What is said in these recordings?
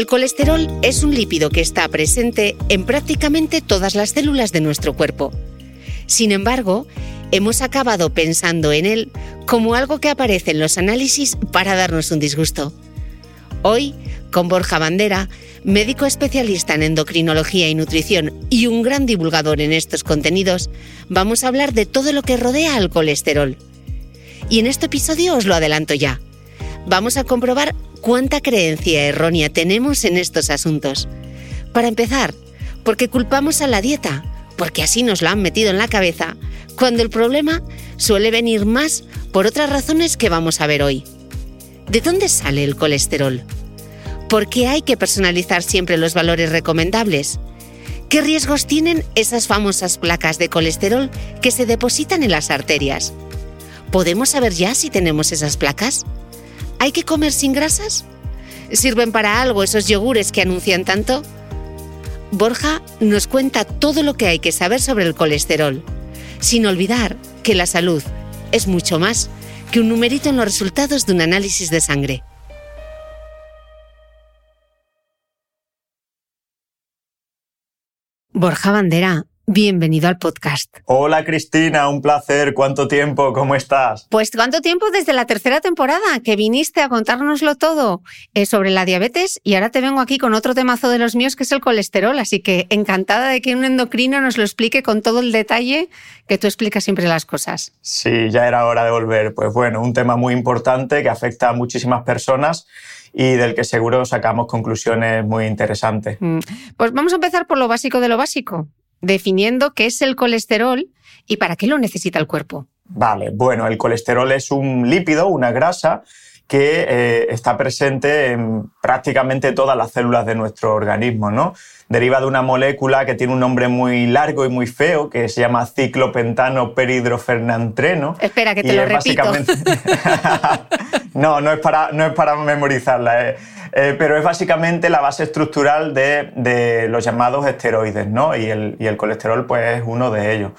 El colesterol es un lípido que está presente en prácticamente todas las células de nuestro cuerpo. Sin embargo, hemos acabado pensando en él como algo que aparece en los análisis para darnos un disgusto. Hoy, con Borja Bandera, médico especialista en endocrinología y nutrición y un gran divulgador en estos contenidos, vamos a hablar de todo lo que rodea al colesterol. Y en este episodio os lo adelanto ya. Vamos a comprobar cuánta creencia errónea tenemos en estos asuntos. Para empezar, porque culpamos a la dieta, porque así nos lo han metido en la cabeza, cuando el problema suele venir más por otras razones que vamos a ver hoy. ¿De dónde sale el colesterol? ¿Por qué hay que personalizar siempre los valores recomendables? ¿Qué riesgos tienen esas famosas placas de colesterol que se depositan en las arterias? ¿Podemos saber ya si tenemos esas placas? ¿Hay que comer sin grasas? ¿Sirven para algo esos yogures que anuncian tanto? Borja nos cuenta todo lo que hay que saber sobre el colesterol, sin olvidar que la salud es mucho más que un numerito en los resultados de un análisis de sangre. Borja Bandera, Bienvenido al podcast. Hola Cristina, un placer. ¿Cuánto tiempo? ¿Cómo estás? Pues cuánto tiempo desde la tercera temporada que viniste a contárnoslo todo eh, sobre la diabetes y ahora te vengo aquí con otro temazo de los míos que es el colesterol. Así que encantada de que un endocrino nos lo explique con todo el detalle que tú explicas siempre las cosas. Sí, ya era hora de volver. Pues bueno, un tema muy importante que afecta a muchísimas personas y del que seguro sacamos conclusiones muy interesantes. Mm. Pues vamos a empezar por lo básico de lo básico definiendo qué es el colesterol y para qué lo necesita el cuerpo. Vale, bueno, el colesterol es un lípido, una grasa que eh, está presente en prácticamente todas las células de nuestro organismo, ¿no? Deriva de una molécula que tiene un nombre muy largo y muy feo, que se llama ciclopentano peridrofernantreno. Espera, que te lo repito. no, no es para, no es para memorizarla. Eh. Eh, pero es básicamente la base estructural de, los llamados esteroides, ¿no? Y el, y el colesterol, pues, es uno de ellos.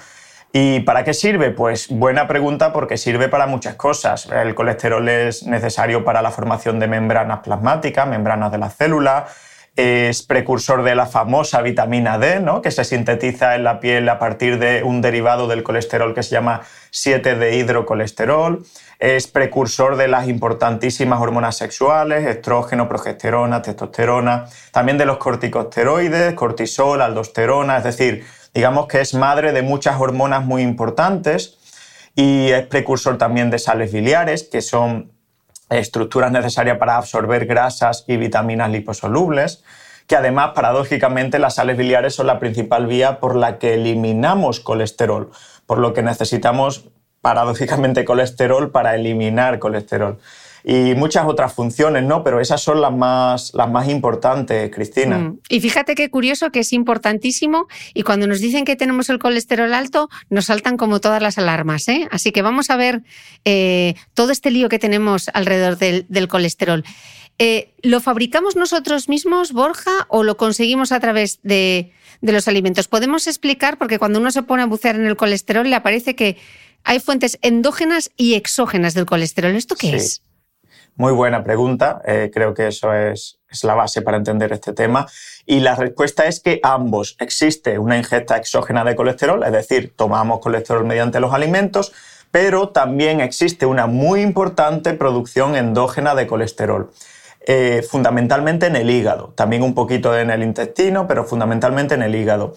¿Y para qué sirve? Pues buena pregunta porque sirve para muchas cosas. El colesterol es necesario para la formación de membranas plasmáticas, membranas de las células, es precursor de la famosa vitamina D, ¿no? que se sintetiza en la piel a partir de un derivado del colesterol que se llama 7-dehidrocolesterol, es precursor de las importantísimas hormonas sexuales, estrógeno, progesterona, testosterona, también de los corticosteroides, cortisol, aldosterona, es decir, digamos que es madre de muchas hormonas muy importantes y es precursor también de sales biliares, que son estructuras necesarias para absorber grasas y vitaminas liposolubles, que además, paradójicamente, las sales biliares son la principal vía por la que eliminamos colesterol, por lo que necesitamos, paradójicamente, colesterol para eliminar colesterol y muchas otras funciones, ¿no? Pero esas son las más, las más importantes, Cristina. Mm. Y fíjate qué curioso que es importantísimo y cuando nos dicen que tenemos el colesterol alto, nos saltan como todas las alarmas, ¿eh? Así que vamos a ver eh, todo este lío que tenemos alrededor del, colesterol. Eh, ¿Lo fabricamos nosotros mismos, Borja, o lo conseguimos a través de, de los alimentos? ¿Podemos explicar? Porque cuando uno se pone a bucear en el colesterol le aparece que hay fuentes endógenas y exógenas del colesterol. ¿Esto qué es? Muy buena pregunta. Eh, creo que eso es, la base para entender este tema. Y la respuesta es que ambos. Existe una ingesta exógena de colesterol, es decir, tomamos colesterol mediante los alimentos, pero también existe una muy importante producción endógena de colesterol. Eh, fundamentalmente en el hígado, también un poquito en el intestino, pero fundamentalmente en el hígado.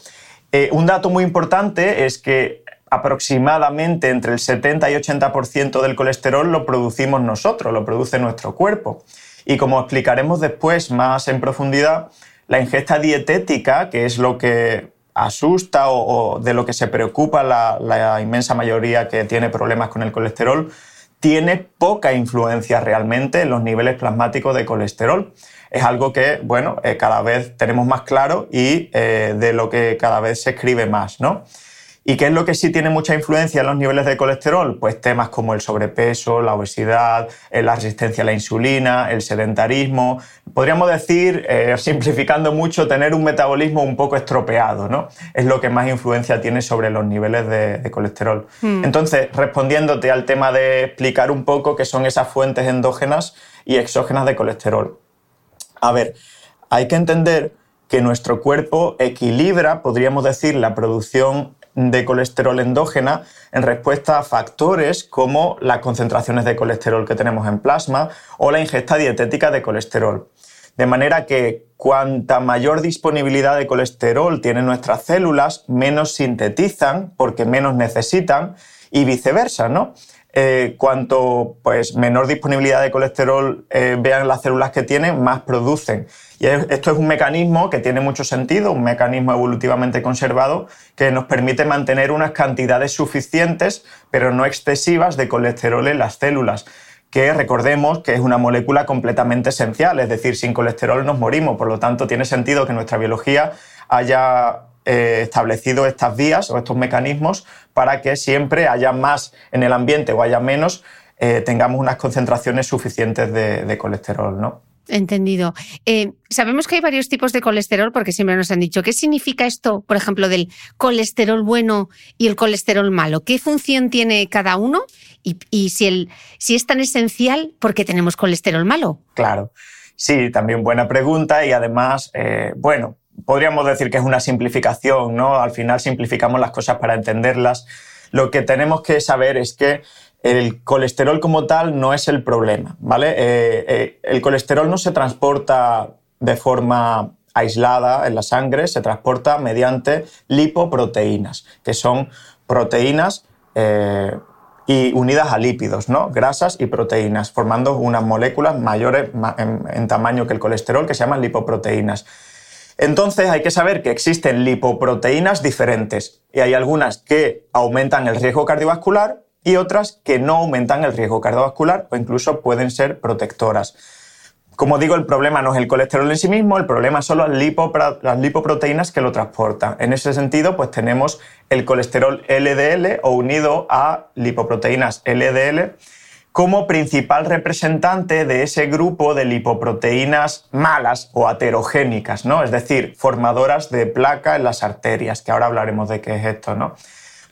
Eh, un dato muy importante es que aproximadamente entre el 70 y 80% del colesterol lo producimos nosotros, lo produce nuestro cuerpo. Y como explicaremos después más en profundidad, la ingesta dietética, que es lo que asusta o, de lo que se preocupa la, inmensa mayoría que tiene problemas con el colesterol, tiene poca influencia realmente en los niveles plasmáticos de colesterol. Es algo que, bueno, eh, cada vez tenemos más claro y eh, de lo que cada vez se escribe más, ¿no? ¿Y qué es lo que sí tiene mucha influencia en los niveles de colesterol? Pues temas como el sobrepeso, la obesidad, eh, la resistencia a la insulina, el sedentarismo. Podríamos decir, eh, simplificando mucho, tener un metabolismo un poco estropeado, ¿no? Es lo que más influencia tiene sobre los niveles de, colesterol. Hmm. Entonces, respondiéndote al tema de explicar un poco qué son esas fuentes endógenas y exógenas de colesterol. A ver, hay que entender que nuestro cuerpo equilibra, podríamos decir, la producción de colesterol endógena en respuesta a factores como las concentraciones de colesterol que tenemos en plasma o la ingesta dietética de colesterol. De manera que cuanta mayor disponibilidad de colesterol tienen nuestras células, menos sintetizan porque menos necesitan y viceversa, ¿no? Eh, cuanto pues, menor disponibilidad de colesterol eh, vean las células que tienen, más producen. Y esto es un mecanismo que tiene mucho sentido, un mecanismo evolutivamente conservado que nos permite mantener unas cantidades suficientes, pero no excesivas, de colesterol en las células que recordemos que es una molécula completamente esencial, es decir, sin colesterol nos morimos, por lo tanto tiene sentido que nuestra biología haya eh, establecido estas vías o estos mecanismos para que siempre haya más en el ambiente o haya menos, eh, tengamos unas concentraciones suficientes de, colesterol, ¿no? Entendido. Eh, sabemos que hay varios tipos de colesterol porque siempre nos han dicho, ¿qué significa esto, por ejemplo, del colesterol bueno y el colesterol malo? ¿Qué función tiene cada uno? Y, si, el, si es tan esencial, ¿por qué tenemos colesterol malo? Claro. Sí, también buena pregunta y además, bueno, podríamos decir que es una simplificación, ¿no? Al final simplificamos las cosas para entenderlas. Lo que tenemos que saber es que el colesterol como tal no es el problema, ¿vale? Eh, eh, el colesterol no se transporta de forma aislada en la sangre, se transporta mediante lipoproteínas, que son proteínas eh, y unidas a lípidos, ¿no? grasas y proteínas, formando unas moléculas mayores en tamaño que el colesterol que se llaman lipoproteínas. Entonces hay que saber que existen lipoproteínas diferentes y hay algunas que aumentan el riesgo cardiovascular y otras que no aumentan el riesgo cardiovascular o incluso pueden ser protectoras. Como digo, el problema no es el colesterol en sí mismo, el problema son las, las lipoproteínas que lo transportan. En ese sentido, pues tenemos el colesterol LDL o unido a lipoproteínas LDL como principal representante de ese grupo de lipoproteínas malas o aterogénicas, ¿no? Es decir, formadoras de placa en las arterias, que ahora hablaremos de qué es esto, ¿no?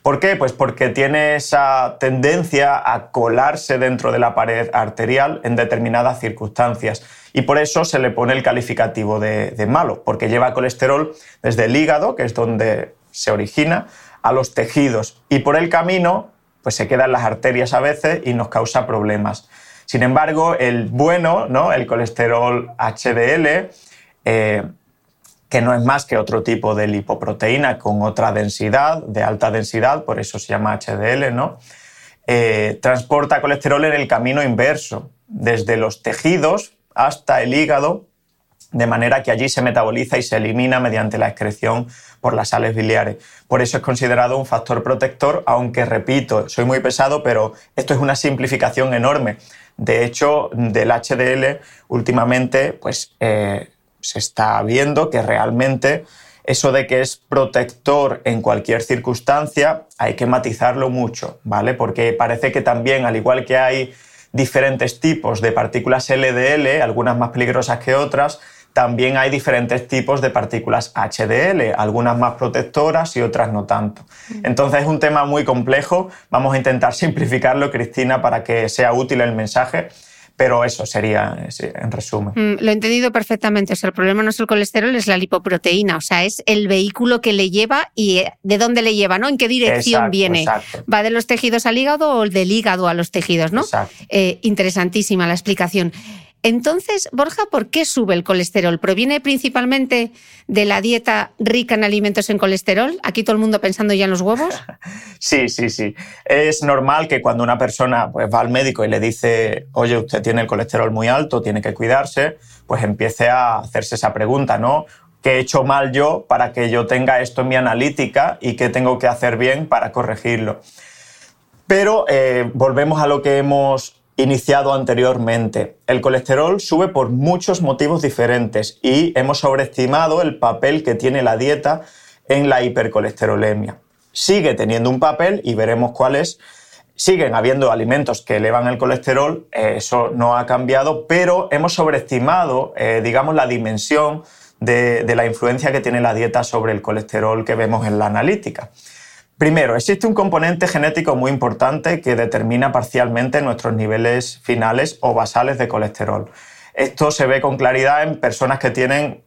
¿Por qué? Pues porque tiene esa tendencia a colarse dentro de la pared arterial en determinadas circunstancias. Y por eso se le pone el calificativo de, de malo, porque lleva colesterol desde el hígado, que es donde se origina, a los tejidos. Y por el camino, pues se quedan las arterias a veces y nos causa problemas. Sin embargo, el bueno, ¿no? el colesterol HDL, eh, que no es más que otro tipo de lipoproteína con otra densidad, de alta densidad, por eso se llama HDL, ¿no? Eh, transporta colesterol en el camino inverso, desde los tejidos hasta el hígado, de manera que allí se metaboliza y se elimina mediante la excreción por las sales biliares. Por eso es considerado un factor protector, aunque repito, soy muy pesado, pero esto es una simplificación enorme. De hecho, del HDL últimamente pues, eh, se está viendo que realmente eso de que es protector en cualquier circunstancia hay que matizarlo mucho, ¿vale? Porque parece que también, al igual que hay diferentes tipos de partículas LDL, algunas más peligrosas que otras, también hay diferentes tipos de partículas HDL, algunas más protectoras y otras no tanto. Entonces es un tema muy complejo, vamos a intentar simplificarlo, Cristina, para que sea útil el mensaje. Pero eso sería, en resumen. Mm, lo he entendido perfectamente. O sea, el problema no es el colesterol, es la lipoproteína. O sea, es el vehículo que le lleva y eh, de dónde le lleva, ¿no? ¿En qué dirección viene? ¿Va de los tejidos al hígado o del hígado a los tejidos, no? Eh, interesantísima la explicación. Entonces, Borja, ¿por qué sube el colesterol? ¿Proviene principalmente de la dieta rica en alimentos en colesterol? Aquí todo el mundo pensando ya en los huevos. Sí, sí, sí. Es normal que cuando una persona pues, va al médico y le dice, oye, usted tiene el colesterol muy alto, tiene que cuidarse, pues empiece a hacerse esa pregunta, ¿no? ¿Qué he hecho mal yo para que yo tenga esto en mi analítica y qué tengo que hacer bien para corregirlo? Pero eh, volvemos a lo que hemos iniciado anteriormente. El colesterol sube por muchos motivos diferentes y hemos sobreestimado el papel que tiene la dieta en la hipercolesterolemia. Sigue teniendo un papel y veremos cuál es. Siguen habiendo alimentos que elevan el colesterol, eh, eso no ha cambiado, pero hemos sobreestimado, eh, digamos, la dimensión de la influencia que tiene la dieta sobre el colesterol que vemos en la analítica. Primero, existe un componente genético muy importante que determina parcialmente nuestros niveles finales o basales de colesterol. Esto se ve con claridad en personas que tienen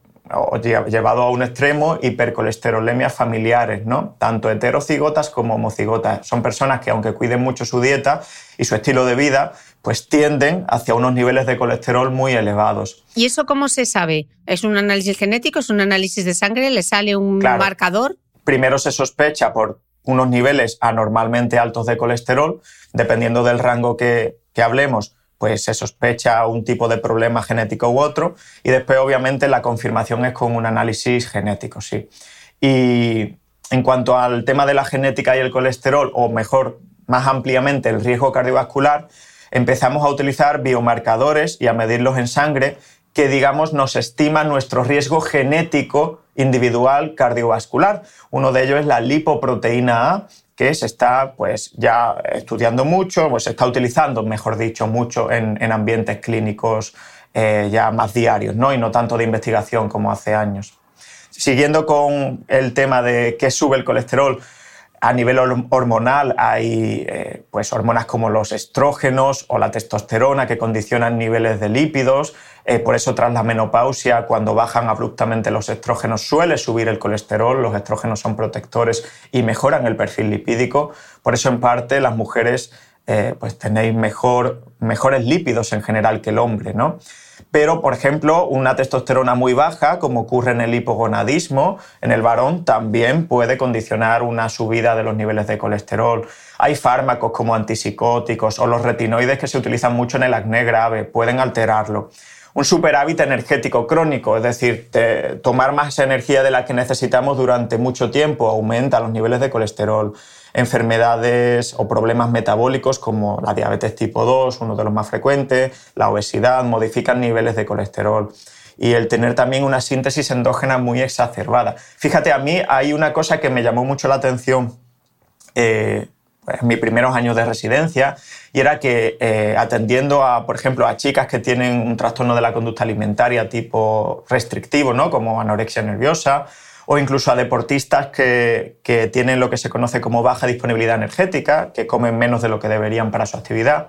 llevado a un extremo hipercolesterolemias familiares, ¿no? Tanto heterocigotas como homocigotas. Son personas que aunque cuiden mucho su dieta y su estilo de vida, pues tienden hacia unos niveles de colesterol muy elevados. ¿Y eso cómo se sabe? ¿Es un análisis genético? ¿Es un análisis de sangre? ¿Le sale un marcador? Primero se sospecha por unos niveles anormalmente altos de colesterol, dependiendo del rango que, hablemos, pues se sospecha un tipo de problema genético u otro, y después obviamente la confirmación es con un análisis genético, sí. Y en cuanto al tema de la genética y el colesterol, o mejor, más ampliamente, el riesgo cardiovascular, empezamos a utilizar biomarcadores y a medirlos en sangre que, digamos, nos estima nuestro riesgo genético individual cardiovascular. Uno de ellos es la lipoproteína A, que se está pues, ya estudiando mucho, pues se está utilizando, mejor dicho, mucho en, ambientes clínicos eh, ya más diarios, ¿no? y no tanto de investigación como hace años. Siguiendo con el tema de qué sube el colesterol, a nivel hormonal hay eh, pues hormonas como los estrógenos o la testosterona que condicionan niveles de lípidos. Eh, por eso tras la menopausia, cuando bajan abruptamente los estrógenos, suele subir el colesterol. Los estrógenos son protectores y mejoran el perfil lipídico. Por eso en parte las mujeres eh, pues tenéis mejor, mejores lípidos en general que el hombre. ¿no? Pero, por ejemplo, una testosterona muy baja, como ocurre en el hipogonadismo, en el varón, también puede condicionar una subida de los niveles de colesterol. Hay fármacos como antipsicóticos o los retinoides que se utilizan mucho en el acné grave, pueden alterarlo. Un superávit energético crónico, es decir, tomar más energía de la que necesitamos durante mucho tiempo, aumenta los niveles de colesterol enfermedades o problemas metabólicos como la diabetes tipo 2, uno de los más frecuentes, la obesidad, modifican niveles de colesterol y el tener también una síntesis endógena muy exacerbada. Fíjate, a mí hay una cosa que me llamó mucho la atención eh, en mis primeros años de residencia y era que eh, atendiendo a, por ejemplo, a chicas que tienen un trastorno de la conducta alimentaria tipo restrictivo, ¿no? como anorexia nerviosa, o incluso a deportistas que, que tienen lo que se conoce como baja disponibilidad energética, que comen menos de lo que deberían para su actividad.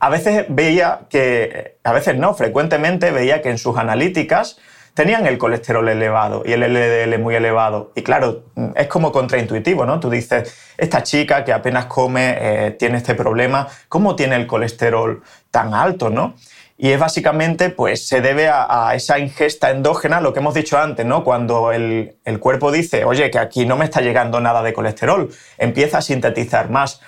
A veces veía que, a veces no, frecuentemente veía que en sus analíticas tenían el colesterol elevado y el LDL muy elevado. Y claro, es como contraintuitivo, ¿no? Tú dices, esta chica que apenas come eh, tiene este problema, ¿cómo tiene el colesterol tan alto, no? Y es básicamente, pues se debe a, esa ingesta endógena, lo que hemos dicho antes, ¿no? Cuando el, cuerpo dice, oye, que aquí no me está llegando nada de colesterol, empieza a sintetizar más.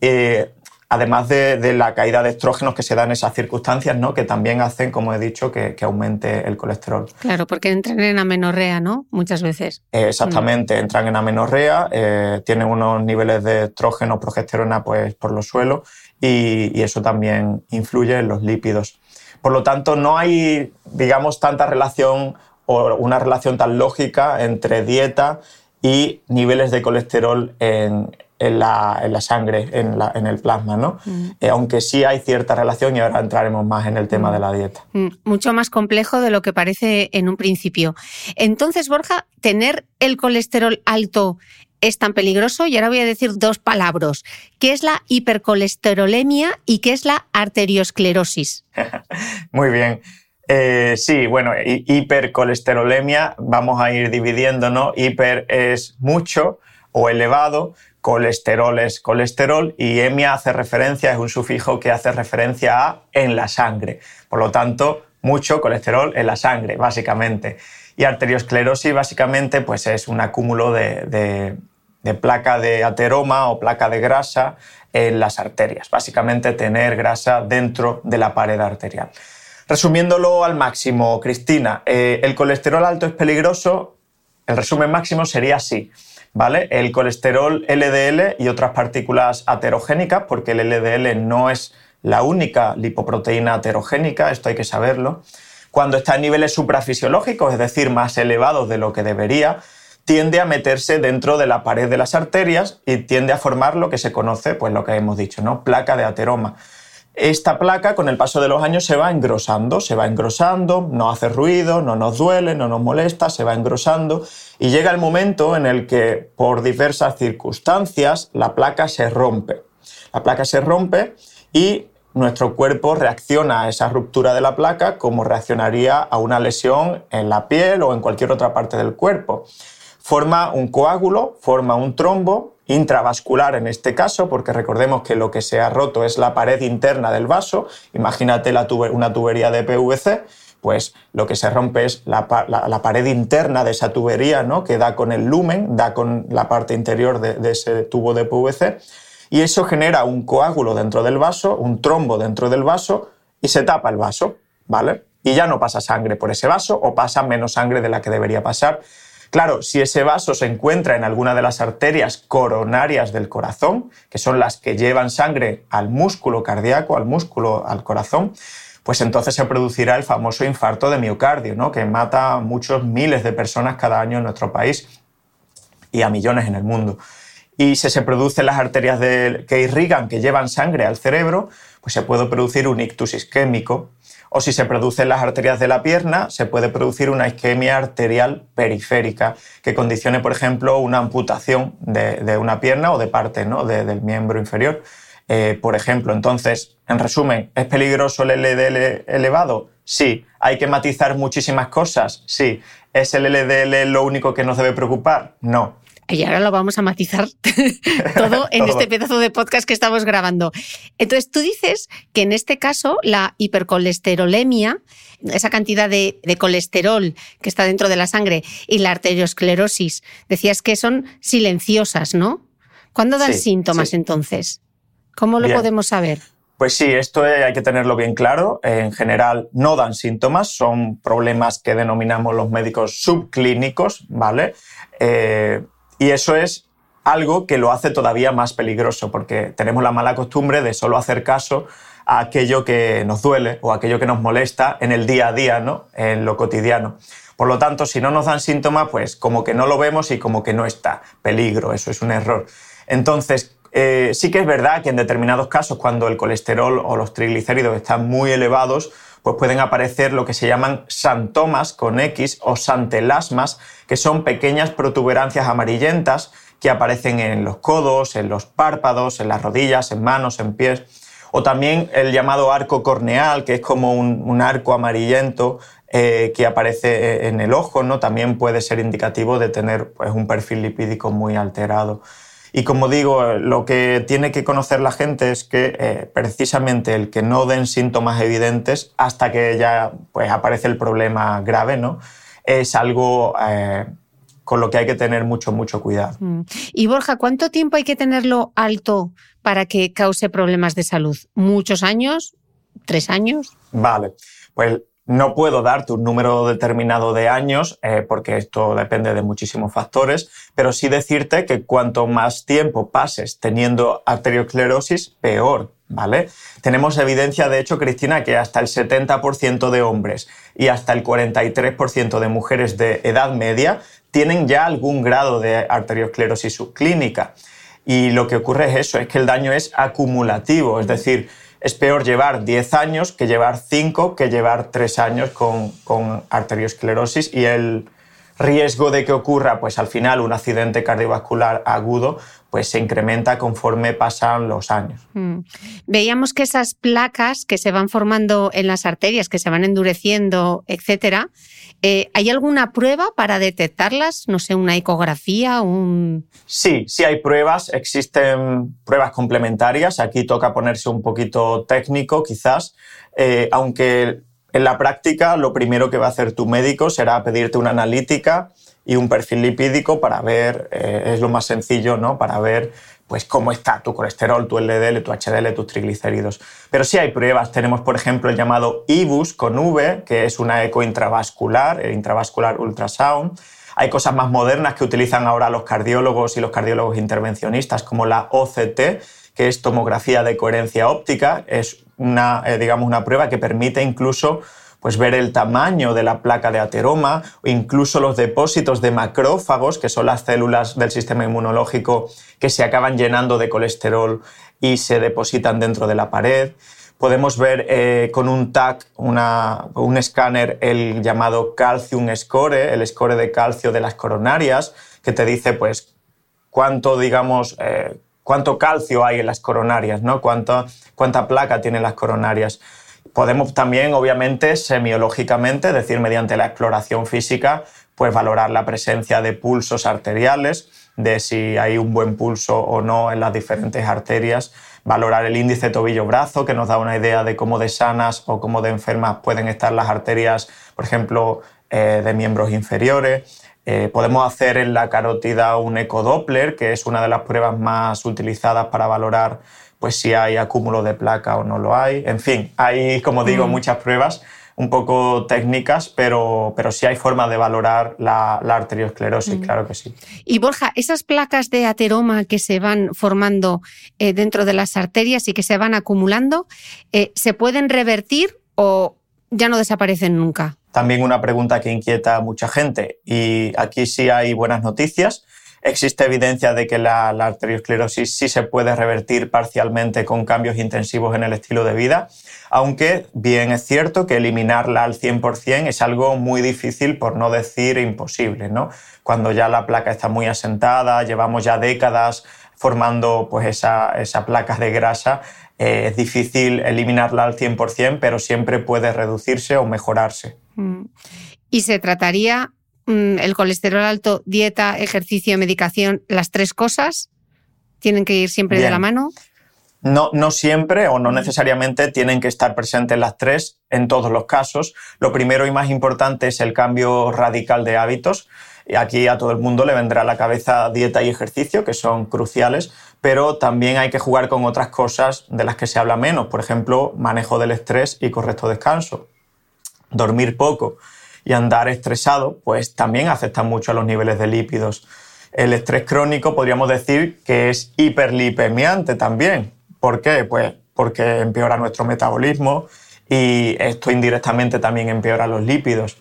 Eh, además de, la caída de estrógenos que se da en esas circunstancias, ¿no? que también hacen, como he dicho, que, aumente el colesterol. Claro, porque entran en amenorrea, ¿no? Muchas veces. exactamente, entran en amenorrea, eh, tienen unos niveles de estrógeno, progesterona pues, por los suelos y, eso también influye en los lípidos. Por lo tanto, no hay, digamos, tanta relación o una relación tan lógica entre dieta y niveles de colesterol en, en la, sangre, en, el plasma, ¿no? Mm. Eh, aunque sí hay cierta relación y ahora entraremos más en el tema mm. de la dieta. Mm. Mucho más complejo de lo que parece en un principio. Entonces, Borja, tener el colesterol alto es tan peligroso y ahora voy a decir dos palabras. ¿Qué es la hipercolesterolemia y qué es la arteriosclerosis? Muy bien. Eh, sí, bueno, hipercolesterolemia vamos a ir dividiendo, ¿no? Hiper es mucho o elevado, colesterol es colesterol y emia hace referencia, es un sufijo que hace referencia a en la sangre. Por lo tanto, mucho colesterol en la sangre, básicamente. Y arteriosclerosis, básicamente, pues es un acúmulo de, placa de ateroma o placa de grasa en las arterias. Básicamente, tener grasa dentro de la pared arterial. Resumiéndolo al máximo, Cristina, eh, ¿el colesterol alto es peligroso? El resumen máximo sería así. ¿Vale? El colesterol LDL y otras partículas aterogénicas, porque el LDL no es la única lipoproteína aterogénica, esto hay que saberlo. Cuando está en niveles suprafisiológicos, es decir, más elevados de lo que debería, tiende a meterse dentro de la pared de las arterias y tiende a formar lo que se conoce, pues lo que hemos dicho, ¿no? Placa de ateroma. Esta placa con el paso de los años se va engrosando, se va engrosando, no hace ruido, no nos duele, no nos molesta, se va engrosando y llega el momento en el que por diversas circunstancias la placa se rompe. La placa se rompe y nuestro cuerpo reacciona a esa ruptura de la placa como reaccionaría a una lesión en la piel o en cualquier otra parte del cuerpo. Forma un coágulo, forma un trombo intravascular en este caso, porque recordemos que lo que se ha roto es la pared interna del vaso. Imagínate una tubería de PVC, pues lo que se rompe es la, pared interna de esa tubería, ¿no? que da con el lumen, da con la parte interior de, de ese tubo de PVC, y eso genera un coágulo dentro del vaso, un trombo dentro del vaso, y se tapa el vaso, ¿vale? Y ya no pasa sangre por ese vaso o pasa menos sangre de la que debería pasar Claro, si ese vaso se encuentra en alguna de las arterias coronarias del corazón, que son las que llevan sangre al músculo cardíaco, al músculo, al corazón, pues entonces se producirá el famoso infarto de miocardio, ¿no? que mata a muchos miles de personas cada año en nuestro país y a millones en el mundo. Y si se producen las arterias que irrigan, que llevan sangre al cerebro, pues se puede producir un ictus isquémico, o si se produce en las arterias de la pierna, se puede producir una isquemia arterial periférica que condicione, por ejemplo, una amputación de, una pierna o de parte ¿no? del miembro inferior. Eh, por ejemplo, entonces, en resumen, ¿es peligroso el LDL elevado? Sí. ¿Hay que matizar muchísimas cosas? Sí. ¿Es el LDL lo único que nos debe preocupar? No. Y ahora lo vamos a matizar todo en este pedazo de podcast que estamos grabando. Entonces, tú dices que en este caso la hipercolesterolemia, esa cantidad de, colesterol que está dentro de la sangre y la arteriosclerosis, decías que son silenciosas, ¿no? ¿Cuándo dan síntomas entonces? ¿Cómo lo podemos saber? Pues sí, esto hay que tenerlo bien claro. En general no dan síntomas, son problemas que denominamos los médicos subclínicos, ¿vale? Eh, y eso es algo que lo hace todavía más peligroso, porque tenemos la mala costumbre de solo hacer caso a aquello que nos duele o aquello que nos molesta en el día a día, ¿no? en lo cotidiano. Por lo tanto, si no nos dan síntomas, pues como que no lo vemos y como que no está. Peligro, eso es un error. Entonces, eh, sí que es verdad que en determinados casos, cuando el colesterol o los triglicéridos están muy elevados, pues pueden aparecer lo que se llaman santomas con X o santelasmas, que son pequeñas protuberancias amarillentas que aparecen en los codos, en los párpados, en las rodillas, en manos, en pies. O también el llamado arco corneal, que es como un, arco amarillento eh, que aparece en el ojo, ¿no? también puede ser indicativo de tener pues, un perfil lipídico muy alterado. Y como digo, lo que tiene que conocer la gente es que eh, precisamente el que no den síntomas evidentes hasta que ya pues, aparece el problema grave, ¿no? es algo eh, con lo que hay que tener mucho, mucho cuidado. Mm. Y Borja, ¿cuánto tiempo hay que tenerlo alto para que cause problemas de salud? ¿Muchos años? ¿Tres años? Vale, pues no puedo darte un número determinado de años eh, porque esto depende de muchísimos factores, pero sí decirte que cuanto más tiempo pases teniendo arteriosclerosis, peor, ¿vale? Tenemos evidencia, de hecho, Cristina, que hasta el 70% de hombres y hasta el 43% de mujeres de edad media tienen ya algún grado de arteriosclerosis subclínica. Y lo que ocurre es eso, es que el daño es acumulativo, es decir, es peor llevar 10 años que llevar 5 que llevar 3 años con, con arteriosclerosis y el riesgo de que ocurra pues al final un accidente cardiovascular agudo pues se incrementa conforme pasan los años. Mm. Veíamos que esas placas que se van formando en las arterias, que se van endureciendo, etcétera, eh, ¿hay alguna prueba para detectarlas? No sé, una ecografía, un... Sí, sí hay pruebas, existen pruebas complementarias. Aquí toca ponerse un poquito técnico, quizás, eh, aunque en la práctica lo primero que va a hacer tu médico será pedirte una analítica y un perfil lipídico para ver, eh, es lo más sencillo, ¿no? Para ver pues cómo está tu colesterol, tu LDL, tu HDL, tus triglicéridos. Pero sí hay pruebas. Tenemos, por ejemplo, el llamado IBUS con V, que es una eco intravascular, el intravascular ultrasound. Hay cosas más modernas que utilizan ahora los cardiólogos y los cardiólogos intervencionistas, como la OCT, que es tomografía de coherencia óptica. Es una, eh, digamos, una prueba que permite incluso pues ver el tamaño de la placa de ateroma o incluso los depósitos de macrófagos, que son las células del sistema inmunológico que se acaban llenando de colesterol y se depositan dentro de la pared. Podemos ver eh, con un TAC, un escáner, el llamado Calcium Score, el score de calcio de las coronarias, que te dice pues cuánto, digamos, eh, cuánto calcio hay en las coronarias, ¿no? Cuánto, cuánta placa tienen las coronarias. Podemos también, obviamente, semiológicamente, es decir, mediante la exploración física, pues valorar la presencia de pulsos arteriales, de si hay un buen pulso o no en las diferentes arterias, valorar el índice tobillo-brazo, que nos da una idea de cómo de sanas o cómo de enfermas pueden estar las arterias, por ejemplo, eh, de miembros inferiores. Eh, podemos hacer en la carótida un ecodoppler, que es una de las pruebas más utilizadas para valorar pues si hay acúmulo de placa o no lo hay. En fin, hay, como digo, mm. muchas pruebas un poco técnicas, pero, pero sí hay forma de valorar la, arteriosclerosis, mm. claro que sí. Y Borja, esas placas de ateroma que se van formando eh, dentro de las arterias y que se van acumulando, eh, ¿se pueden revertir o ya no desaparecen nunca? También una pregunta que inquieta a mucha gente y aquí sí hay buenas noticias Existe evidencia de que la, arteriosclerosis sí se puede revertir parcialmente con cambios intensivos en el estilo de vida, aunque bien es cierto que eliminarla al 100% es algo muy difícil, por no decir imposible. ¿no? Cuando ya la placa está muy asentada, llevamos ya décadas formando pues, esa, esa placa de grasa, eh, es difícil eliminarla al 100%, pero siempre puede reducirse o mejorarse. Mm. ¿Y se trataría el colesterol alto, dieta, ejercicio, medicación, las tres cosas tienen que ir siempre de la mano. No, no siempre o no necesariamente tienen que estar presentes las tres en todos los casos. Lo primero y más importante es el cambio radical de hábitos. Aquí a todo el mundo le vendrá a la cabeza dieta y ejercicio, que son cruciales, pero también hay que jugar con otras cosas de las que se habla menos. Por ejemplo, manejo del estrés y correcto descanso. Dormir poco y andar estresado, pues también afecta mucho a los niveles de lípidos. El estrés crónico podríamos decir que es hiperlipemiante también. ¿Por qué? Pues porque empeora nuestro metabolismo y esto indirectamente también empeora los lípidos.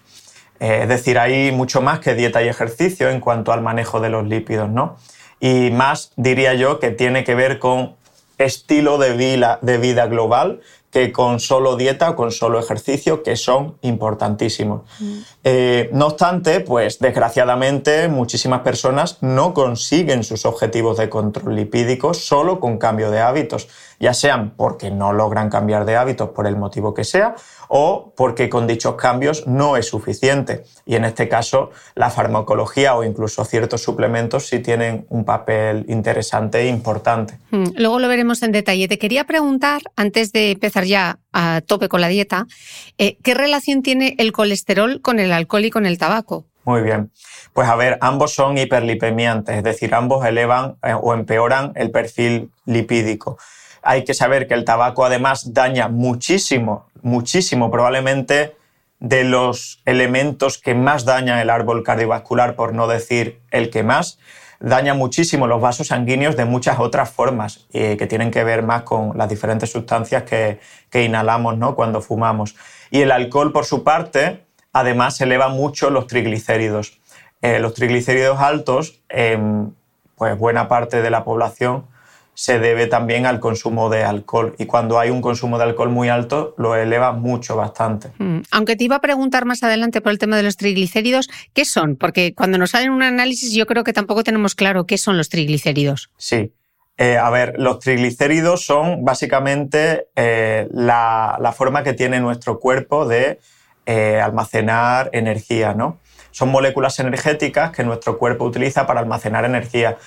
Eh, es decir, hay mucho más que dieta y ejercicio en cuanto al manejo de los lípidos, ¿no? Y más diría yo que tiene que ver con estilo de vida, de vida global que con solo dieta o con solo ejercicio, que son importantísimos. Mm. Eh, no obstante, pues desgraciadamente muchísimas personas no consiguen sus objetivos de control lipídico solo con cambio de hábitos, ya sean porque no logran cambiar de hábitos por el motivo que sea, o porque con dichos cambios no es suficiente. Y en este caso, la farmacología o incluso ciertos suplementos sí tienen un papel interesante e importante. Hmm, luego lo veremos en detalle. Te quería preguntar, antes de empezar ya a tope con la dieta, eh, ¿qué relación tiene el colesterol con el alcohol y con el tabaco? Muy bien. Pues a ver, ambos son hiperlipemiantes, es decir, ambos elevan eh, o empeoran el perfil lipídico. Hay que saber que el tabaco además daña muchísimo, muchísimo, probablemente de los elementos que más dañan el árbol cardiovascular, por no decir el que más, daña muchísimo los vasos sanguíneos de muchas otras formas eh, que tienen que ver más con las diferentes sustancias que, inhalamos ¿no? cuando fumamos. Y el alcohol, por su parte, además eleva mucho los triglicéridos. Eh, los triglicéridos altos, en pues buena parte de la población, se debe también al consumo de alcohol. Y cuando hay un consumo de alcohol muy alto, lo eleva mucho, bastante. Mm, aunque te iba a preguntar más adelante por el tema de los triglicéridos, ¿qué son? Porque cuando nos salen un análisis yo creo que tampoco tenemos claro qué son los triglicéridos. Sí. Eh, a ver, los triglicéridos son básicamente eh, la, forma que tiene nuestro cuerpo de eh, almacenar energía, ¿no? Son moléculas energéticas que nuestro cuerpo utiliza para almacenar energía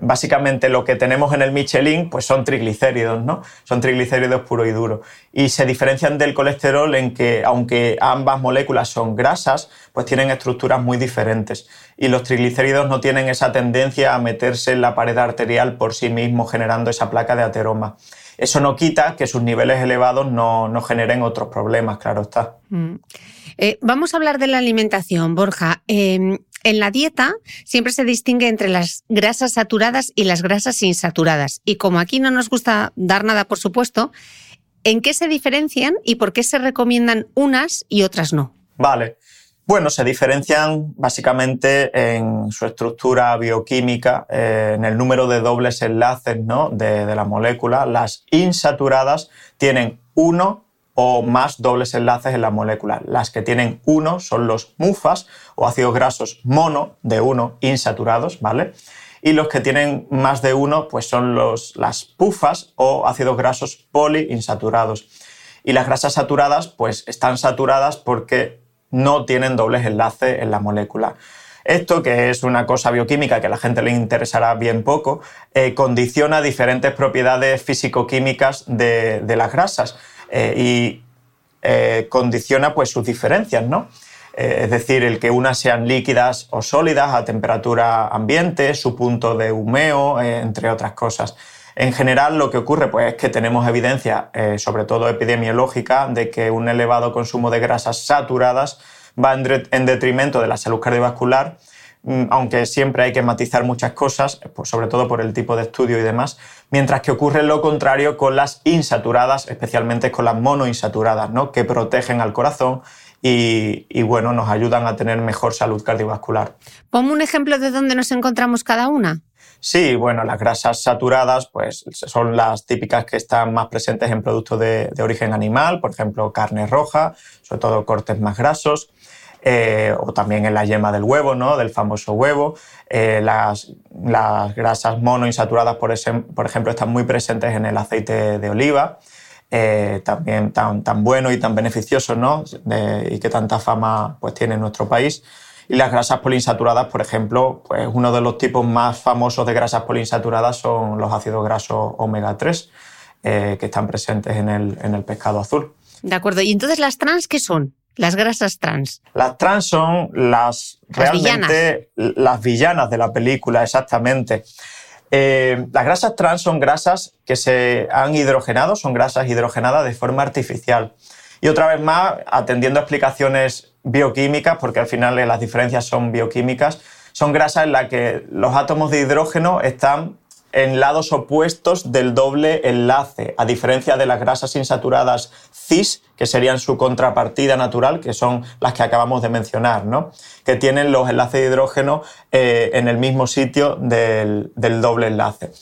básicamente lo que tenemos en el Michelin pues son triglicéridos, ¿no? Son triglicéridos puro y duro. Y se diferencian del colesterol en que, aunque ambas moléculas son grasas, pues tienen estructuras muy diferentes. Y los triglicéridos no tienen esa tendencia a meterse en la pared arterial por sí mismos, generando esa placa de ateroma. Eso no quita que sus niveles elevados no, generen otros problemas, claro está. Mm. Eh, vamos a hablar de la alimentación, Borja. Em, en la dieta siempre se distingue entre las grasas saturadas y las grasas insaturadas. Y como aquí no nos gusta dar nada, por supuesto, ¿en qué se diferencian y por qué se recomiendan unas y otras no? Vale. Bueno, se diferencian básicamente en su estructura bioquímica, eh, en el número de dobles enlaces ¿no? de, de la molécula. Las insaturadas tienen uno o más dobles enlaces en la molécula. Las que tienen uno son los MUFAs o ácidos grasos mono de uno insaturados, ¿vale? Y los que tienen más de uno pues son los, las PUFAs o ácidos grasos poliinsaturados. Y las grasas saturadas pues están saturadas porque no tienen dobles enlaces en la molécula. Esto, que es una cosa bioquímica que a la gente le interesará bien poco, eh, condiciona diferentes propiedades físico-químicas de, de las grasas. Eh, y eh, condiciona pues, sus diferencias, ¿no? Eh, es decir, el que unas sean líquidas o sólidas a temperatura ambiente, su punto de humeo, entre otras cosas. En general, lo que ocurre pues, es que tenemos evidencia, sobre todo epidemiológica, de que un elevado consumo de grasas saturadas va en detrimento de la salud cardiovascular aunque siempre hay que matizar muchas cosas, pues sobre todo por el tipo de estudio y demás, mientras que ocurre lo contrario con las insaturadas, especialmente con las monoinsaturadas, ¿no? que protegen al corazón y, bueno, nos ayudan a tener mejor salud cardiovascular. Ponme un ejemplo de dónde nos encontramos cada una. Sí, bueno, las grasas saturadas pues, son las típicas que están más presentes en productos de origen animal, por ejemplo, carne roja, sobre todo cortes más grasos. Eh, o también en la yema del huevo, ¿no? del famoso huevo. Eh, las, grasas monoinsaturadas, por, por ejemplo, están muy presentes en el aceite de oliva. Eh, también tan, tan bueno y tan beneficioso ¿no? y que tanta fama pues, tiene en nuestro país. Y las grasas poliinsaturadas, por ejemplo, pues uno de los tipos más famosos de grasas poliinsaturadas son los ácidos grasos omega 3, que están presentes en el, en el pescado azul. De acuerdo. ¿Y entonces las trans qué son? Las grasas trans. Las trans son las, realmente villanas. las villanas de la película, exactamente. Eh, las grasas trans son grasas que se han hidrogenado, son grasas hidrogenadas de forma artificial. Y otra vez más, atendiendo a explicaciones bioquímicas, porque al final las diferencias son bioquímicas, son grasas en las que los átomos de hidrógeno están en lados opuestos del doble enlace, a diferencia de las grasas insaturadas cis, que serían su contrapartida natural, que son las que acabamos de mencionar, ¿no? que tienen los enlaces de hidrógeno eh, en el mismo sitio del, doble enlace.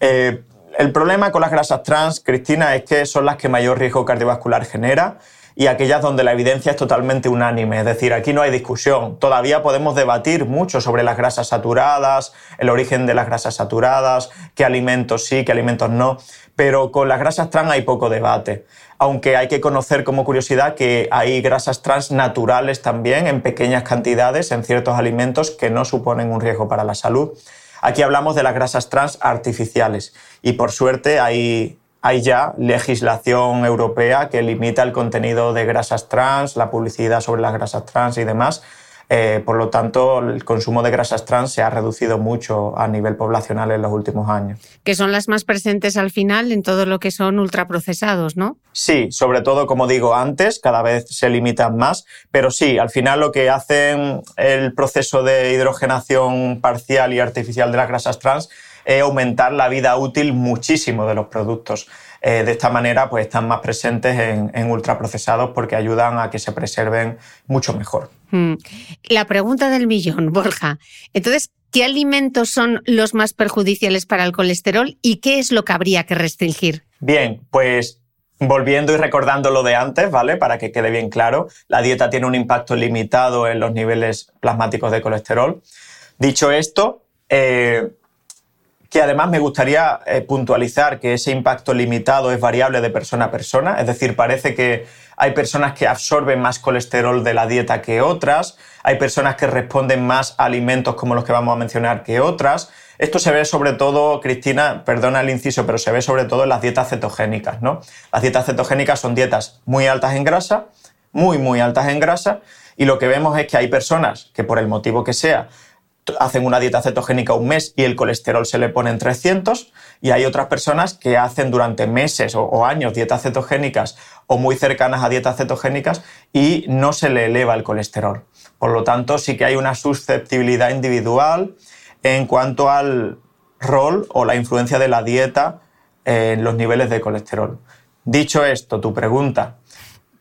Eh, el problema con las grasas trans, Cristina, es que son las que mayor riesgo cardiovascular genera y aquellas donde la evidencia es totalmente unánime. Es decir, aquí no hay discusión. Todavía podemos debatir mucho sobre las grasas saturadas, el origen de las grasas saturadas, qué alimentos sí, qué alimentos no, pero con las grasas trans hay poco debate. Aunque hay que conocer como curiosidad que hay grasas trans naturales también en pequeñas cantidades en ciertos alimentos que no suponen un riesgo para la salud. Aquí hablamos de las grasas trans artificiales y por suerte hay hay ya legislación europea que limita el contenido de grasas trans, la publicidad sobre las grasas trans y demás. Eh, por lo tanto, el consumo de grasas trans se ha reducido mucho a nivel poblacional en los últimos años. Que son las más presentes al final en todo lo que son ultraprocesados, ¿no? Sí, sobre todo, como digo antes, cada vez se limitan más, pero sí, al final lo que hacen el proceso de hidrogenación parcial y artificial de las grasas trans es aumentar la vida útil muchísimo de los productos. Eh, de esta manera, pues están más presentes en, ultraprocesados porque ayudan a que se preserven mucho mejor. Hmm. La pregunta del millón, Borja. Entonces, ¿qué alimentos son los más perjudiciales para el colesterol y qué es lo que habría que restringir? Bien, pues Volviendo y recordando lo de antes, ¿vale? Para que quede bien claro, la dieta tiene un impacto limitado en los niveles plasmáticos de colesterol. Dicho esto, eh, que además me gustaría eh, puntualizar que ese impacto limitado es variable de persona a persona, es decir, parece que hay personas que absorben más colesterol de la dieta que otras, hay personas que responden más a alimentos como los que vamos a mencionar que otras. Esto se ve sobre todo, Cristina, perdona el inciso, pero se ve sobre todo en las dietas cetogénicas, ¿no? Las dietas cetogénicas son dietas muy altas en grasa, muy, muy altas en grasa, y lo que vemos es que hay personas que por el motivo que sea hacen una dieta cetogénica un mes y el colesterol se le pone en 300 y hay otras personas que hacen durante meses o, años dietas cetogénicas o muy cercanas a dietas cetogénicas y no se le eleva el colesterol. Por lo tanto, sí que hay una susceptibilidad individual en cuanto al rol o la influencia de la dieta en los niveles de colesterol. Dicho esto, tu pregunta,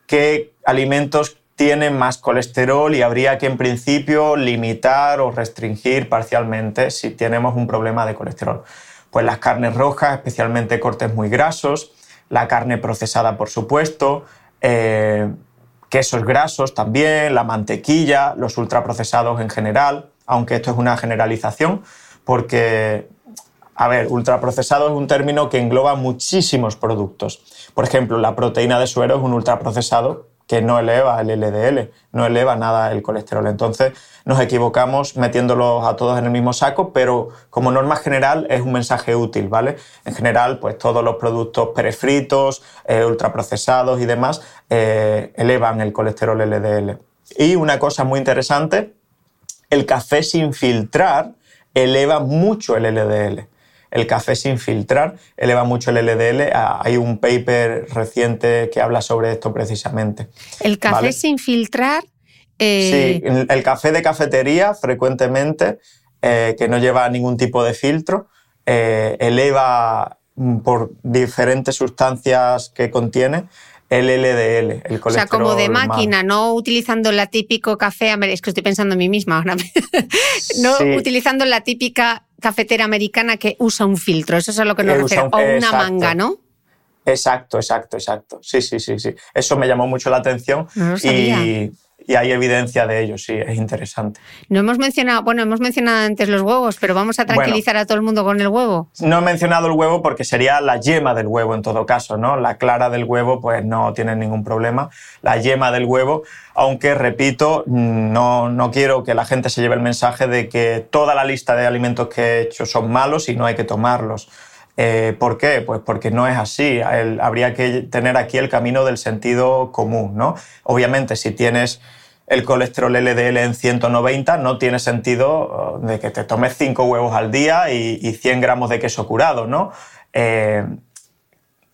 ¿qué alimentos tienen más colesterol y habría que en principio limitar o restringir parcialmente si tenemos un problema de colesterol. Pues las carnes rojas, especialmente cortes muy grasos, la carne procesada por supuesto, eh, quesos grasos también, la mantequilla, los ultraprocesados en general, aunque esto es una generalización, porque, a ver, ultraprocesado es un término que engloba muchísimos productos. Por ejemplo, la proteína de suero es un ultraprocesado que no eleva el LDL, no eleva nada el colesterol. Entonces nos equivocamos metiéndolos a todos en el mismo saco, pero como norma general es un mensaje útil, ¿vale? En general, pues todos los productos prefritos, eh, ultraprocesados y demás eh, elevan el colesterol LDL. Y una cosa muy interesante, el café sin filtrar eleva mucho el LDL el café sin filtrar eleva mucho el LDL. Hay un paper reciente que habla sobre esto precisamente. ¿El café sin filtrar? Eh, sí, el café de cafetería frecuentemente, eh, que no lleva ningún tipo de filtro, eh, eleva mm, por diferentes sustancias que contiene el LDL, el colesterol. O sea, como de máquina, no utilizando la típico café, es que estoy pensando en mí misma ahora, no utilizando la típica cafetera americana que usa un filtro, eso es a lo que nos refiero, o una manga, ¿no? Exacto, exacto, exacto. Sí, sí, sí, sí. Eso me llamó mucho la atención y, y, hay evidencia de ello, sí, es interesante. No hemos mencionado, bueno, hemos mencionado antes los huevos, pero vamos a tranquilizar a todo el mundo con el huevo. No he mencionado el huevo porque sería la yema del huevo en todo caso, ¿no? La clara del huevo, pues no tiene ningún problema. La yema del huevo aunque repito, no, no, quiero que la gente se lleve el mensaje de que toda la lista de alimentos que he hecho son malos y no hay que tomarlos. Eh, ¿Por qué? Pues porque no es así. habría que tener aquí el camino del sentido común. ¿no? Obviamente, si tienes el colesterol LDL en 190, no tiene sentido uh, de que te tomes 5 huevos al día y, y 100 gramos de queso curado. ¿no? Eh,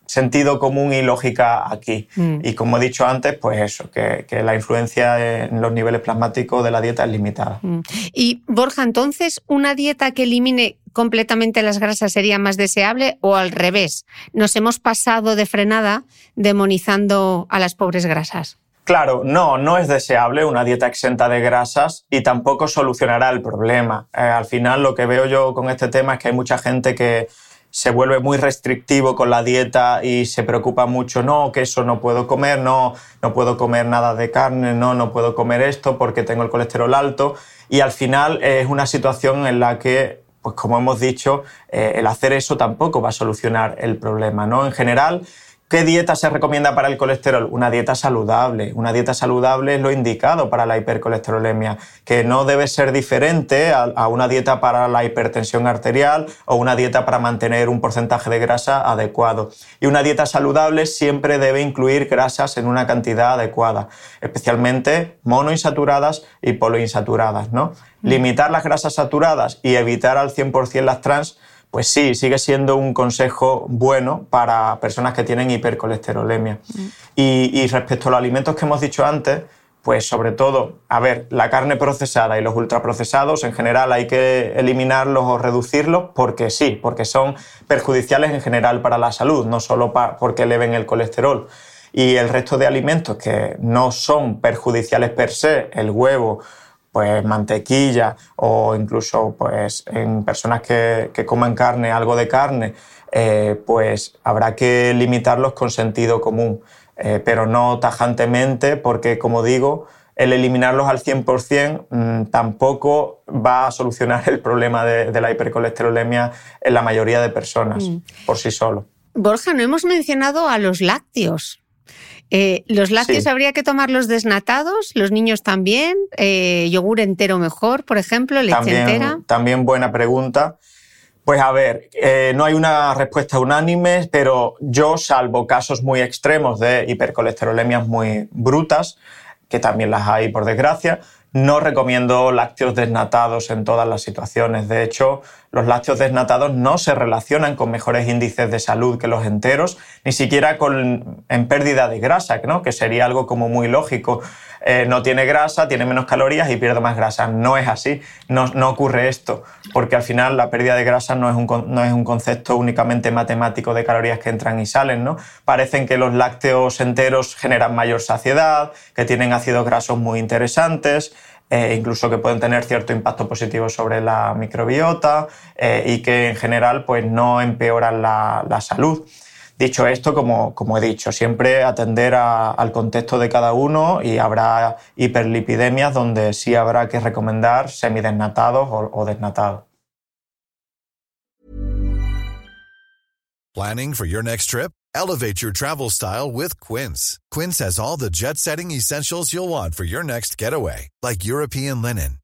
sentido común y lógica aquí. Mm. Y como he dicho antes, pues eso, que, la influencia en los niveles plasmáticos de la dieta es limitada. Mm. Y Borja, entonces, ¿una dieta que elimine completamente las grasas sería más deseable o al revés? Nos hemos pasado de frenada demonizando a las pobres grasas. Claro, no, no es deseable una dieta exenta de grasas y tampoco solucionará el problema. Eh, al final lo que veo yo con este tema es que hay mucha gente que se vuelve muy restrictivo con la dieta y se preocupa mucho, no, que eso no puedo comer, no, no puedo comer nada de carne, no, no puedo comer esto porque tengo el colesterol alto. Y al final es una situación en la que pues como hemos dicho, eh, el hacer eso tampoco va a solucionar el problema. ¿no? En general, ¿Qué dieta se recomienda para el colesterol? Una dieta saludable. Una dieta saludable es lo indicado para la hipercolesterolemia, que no debe ser diferente a, una dieta para la hipertensión arterial o una dieta para mantener un porcentaje de grasa adecuado. Y una dieta saludable siempre debe incluir grasas en una cantidad adecuada, especialmente monoinsaturadas y poliinsaturadas. ¿no? Mm. Limitar las grasas saturadas y evitar al 100% las trans pues sí, sigue siendo un consejo bueno para personas que tienen hipercolesterolemia. Mm. Y, respecto a los alimentos que hemos dicho antes, pues sobre todo, a ver, la carne procesada y los ultraprocesados en general hay que eliminarlos o reducirlos porque sí, porque son perjudiciales en general para la salud, no solo porque eleven el colesterol. Y el resto de alimentos que no son perjudiciales per se, el huevo, pues mantequilla o incluso pues en personas que, que coman carne, algo de carne, eh, pues habrá que limitarlos con sentido común, eh, pero no tajantemente porque, como digo, el eliminarlos al 100% mm, tampoco va a solucionar el problema de, la hipercolesterolemia en la mayoría de personas mm. por sí solo. Borja, no hemos mencionado a los lácteos. Eh, ¿Los lácteos habría que tomarlos desnatados? ¿Los niños también? Eh, ¿Yogur entero mejor, por ejemplo? ¿Leche entera? También buena pregunta. Pues a ver, eh, no hay una respuesta unánime, pero yo, salvo casos muy extremos de hipercolesterolemias muy brutas, que también las hay por desgracia, no recomiendo lácteos desnatados en todas las situaciones. De hecho, los lácteos desnatados no se relacionan con mejores índices de salud que los enteros, ni siquiera con, en pérdida de grasa, ¿no? que sería algo como muy lógico. Eh, no tiene grasa, tiene menos calorías y pierde más grasa. No es así, no, ocurre esto, porque al final la pérdida de grasa no es, un, no es un concepto únicamente matemático de calorías que entran y salen. ¿no? Parecen que los lácteos enteros generan mayor saciedad, que tienen ácidos grasos muy interesantes, eh, incluso que pueden tener cierto impacto positivo sobre la microbiota eh, y que en general pues, no empeoran la, la salud. Dicho esto, como, he dicho, siempre atender al contexto de cada uno y habrá hiperlipidemias donde sí habrá que recomendar semidesnatados o, o desnatados. Planning for your next trip? Elevate your travel style with Quince. Quince has all the jet-setting essentials you'll want for your next getaway, like European linen,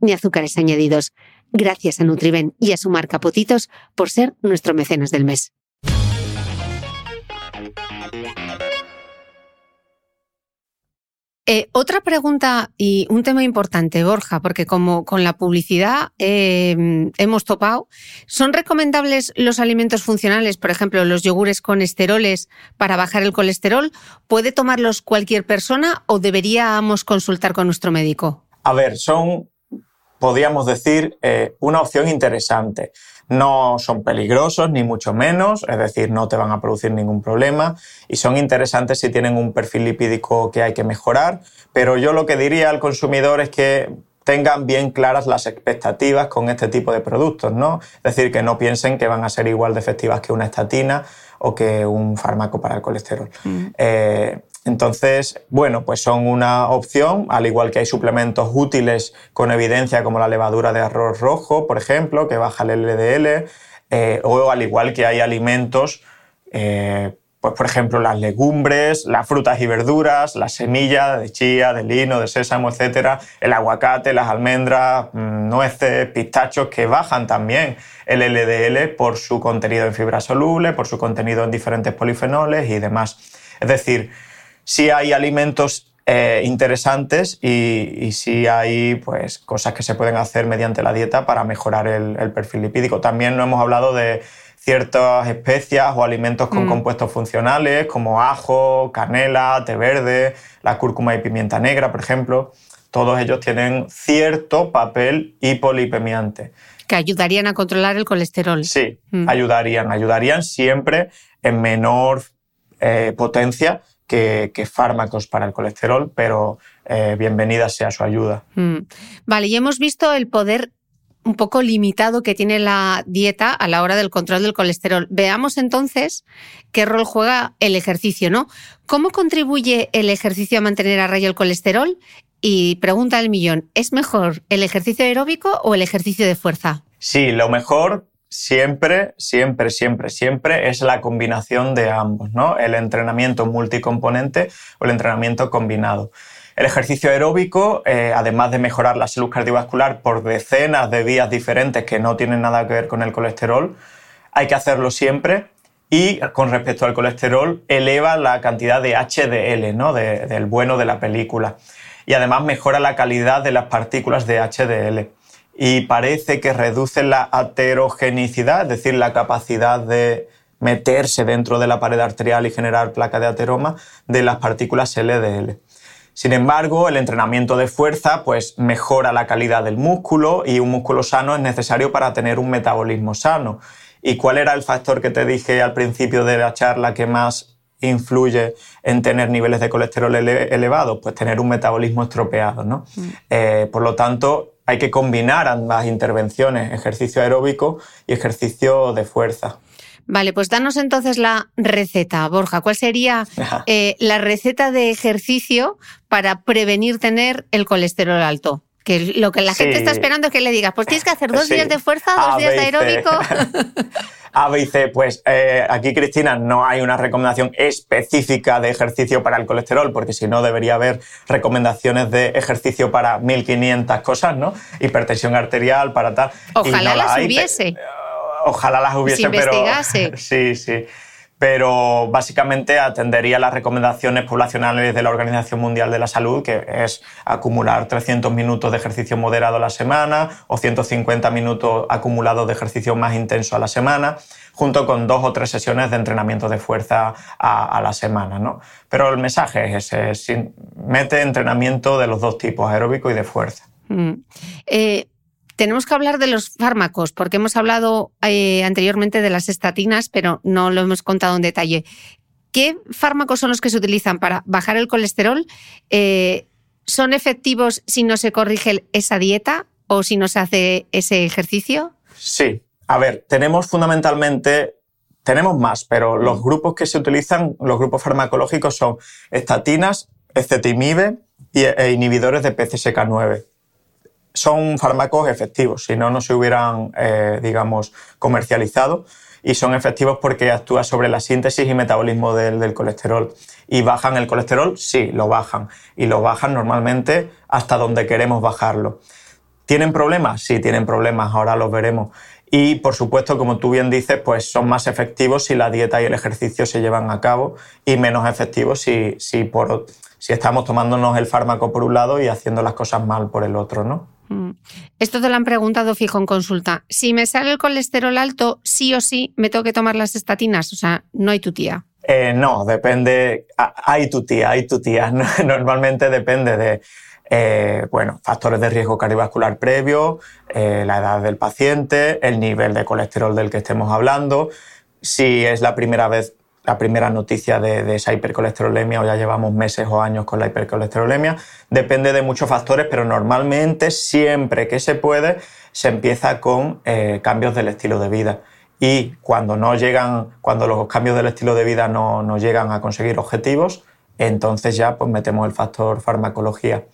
ni azúcares añadidos. Gracias a Nutriben y a su marca Potitos por ser nuestro mecenas del mes. Eh, otra pregunta y un tema importante, Borja, porque como con la publicidad em, hemos topado, ¿son recomendables los alimentos funcionales, por ejemplo, los yogures con esteroles para bajar el colesterol? ¿Puede tomarlos cualquier persona o deberíamos consultar con nuestro médico? A ver, son, podríamos decir, eh, una opción interesante. No son peligrosos, ni mucho menos, es decir, no te van a producir ningún problema y son interesantes si tienen un perfil lipídico que hay que mejorar, pero yo lo que diría al consumidor es que tengan bien claras las expectativas con este tipo de productos, ¿no? Es decir, que no piensen que van a ser igual de efectivas que una estatina o que un fármaco para el colesterol. Mm. Eh, entonces, bueno, pues son una opción, al igual que hay suplementos útiles con evidencia como la levadura de arroz rojo, por ejemplo, que baja el LDL, eh, o al igual que hay alimentos, eh, pues por ejemplo las legumbres, las frutas y verduras, las semillas de chía, de lino, de sésamo, etcétera, el aguacate, las almendras, mm, nueces, pistachos que bajan también el LDL por su contenido en fibra soluble, por su contenido en diferentes polifenoles y demás. Es decir, sí hay alimentos eh, interesantes y, y, sí hay pues, cosas que se pueden hacer mediante la dieta para mejorar el, perfil lipídico. También no hemos hablado de ciertas especias o alimentos con mm. compuestos funcionales como ajo, canela, té verde, la cúrcuma y pimienta negra, por ejemplo. Todos ellos tienen cierto papel hipolipemiante. Que ayudarían a controlar el colesterol. Sí, mm. ayudarían. Ayudarían siempre en menor eh, potencia que, fármacos para el colesterol, pero eh, bienvenida sea su ayuda. Mm. Vale, y hemos visto el poder un poco limitado que tiene la dieta a la hora del control del colesterol. Veamos entonces qué rol juega el ejercicio, ¿no? ¿Cómo contribuye el ejercicio a mantener a raya el colesterol? Y pregunta al millón, ¿es mejor el ejercicio aeróbico o el ejercicio de fuerza? Sí, lo mejor siempre, siempre, siempre, siempre es la combinación de ambos, ¿no? El entrenamiento multicomponente o el entrenamiento combinado. El ejercicio aeróbico, eh, además de mejorar la salud cardiovascular por decenas de vías diferentes que no tienen nada que ver con el colesterol, hay que hacerlo siempre y con respecto al colesterol eleva la cantidad de HDL, ¿no? del bueno de la película. Y además mejora la calidad de las partículas de HDL y parece que reduce la aterogenicidad, es decir, la capacidad de meterse dentro de la pared arterial y generar placa de ateroma de las partículas LDL. Sin embargo, el entrenamiento de fuerza pues, mejora la calidad del músculo y un músculo sano es necesario para tener un metabolismo sano. ¿Y cuál era el factor que te dije al principio de la charla que más influye en tener niveles de colesterol elevados? Pues tener un metabolismo estropeado. ¿no? Mm. Eh, por lo tanto, hay que combinar ambas intervenciones, ejercicio aeróbico y ejercicio de fuerza. Vale, pues danos entonces la receta, Borja. ¿Cuál sería eh, la receta de ejercicio para prevenir tener el colesterol alto? Que lo que la gente está esperando es que le digas, pues tienes que hacer dos días de fuerza, dos días de aeróbico. A, B y C, pues eh, aquí, Cristina, no hay una recomendación específica de ejercicio para el colesterol, porque si no debería haber recomendaciones de ejercicio para 1500 cosas, ¿no? Hipertensión arterial, para tal. Ojalá las hubiese. Ojalá las hubiese, pero. Sí, sí pero básicamente atendería las recomendaciones poblacionales de la Organización Mundial de la Salud, que es acumular 300 minutos de ejercicio moderado a la semana o 150 minutos acumulados de ejercicio más intenso a la semana, junto con dos o tres sesiones de entrenamiento de fuerza a, la semana. ¿no? Pero el mensaje es ese, mete entrenamiento de los dos tipos, aeróbico y de fuerza. Mm. Eh, tenemos que hablar de los fármacos, porque hemos hablado eh, anteriormente de las estatinas, pero no lo hemos contado en detalle. ¿Qué fármacos son los que se utilizan para bajar el colesterol? Eh, ¿Son efectivos si no se corrige esa dieta o si no se hace ese ejercicio? Sí. A ver, tenemos fundamentalmente tenemos más, pero los grupos que se utilizan, los grupos farmacológicos son estatinas, ecetimib e inhibidores de PCSK9 son fármacos efectivos, si no, no se hubieran, eh, digamos, comercializado y son efectivos porque actúan sobre la síntesis y metabolismo del, colesterol. ¿Y bajan el colesterol? Sí, lo bajan. Y lo bajan normalmente hasta donde queremos bajarlo. ¿Tienen problemas? Sí, tienen problemas, ahora los veremos. Y por supuesto, como tú bien dices, pues son más efectivos si la dieta y el ejercicio se llevan a cabo y menos efectivos si, si, por, si estamos tomándonos el fármaco por un lado y haciendo las cosas mal por el otro, ¿no? Mm. Esto te lo han preguntado fijo en consulta. Si me sale el colesterol alto, sí o sí me tengo que tomar las estatinas. O sea, no hay tu tía. Eh, no, depende. Hay tu tía, hay tu tía. Normalmente depende de eh, bueno, factores de riesgo cardiovascular previo, eh, la edad del paciente, el nivel de colesterol del que estemos hablando, si es la primera vez, la primera noticia de, esa hipercolesterolemia o ya llevamos meses o años con la hipercolesterolemia, depende de muchos factores, pero normalmente siempre que se puede se empieza con eh, cambios del estilo de vida y cuando no llegan, cuando los cambios del estilo de vida no, no llegan a conseguir objetivos, entonces ya pues metemos el factor farmacología.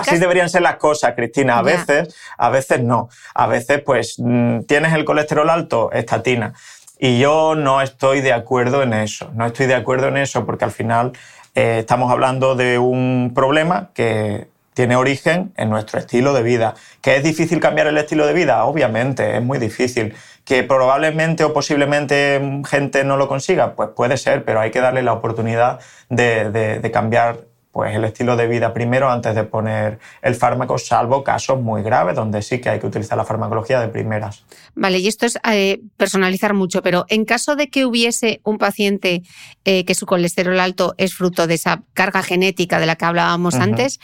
Así deberían ser las cosas, Cristina. A veces, a veces no. A veces, pues, mm, tienes el colesterol alto, estatina. Y yo no estoy de acuerdo en eso. No estoy de acuerdo en eso porque al final eh, estamos hablando de un problema que tiene origen en nuestro estilo de vida. ¿Que es difícil cambiar el estilo de vida? Obviamente, es muy difícil. ¿Que probablemente o posiblemente gente no lo consiga? Pues puede ser, pero hay que darle la oportunidad de, de cambiar pues el estilo de vida primero antes de poner el fármaco, salvo casos muy graves donde sí que hay que utilizar la farmacología de primeras. Vale, y esto es eh, personalizar mucho, pero en caso de que hubiese un paciente eh, que su colesterol alto es fruto de esa carga genética de la que hablábamos antes,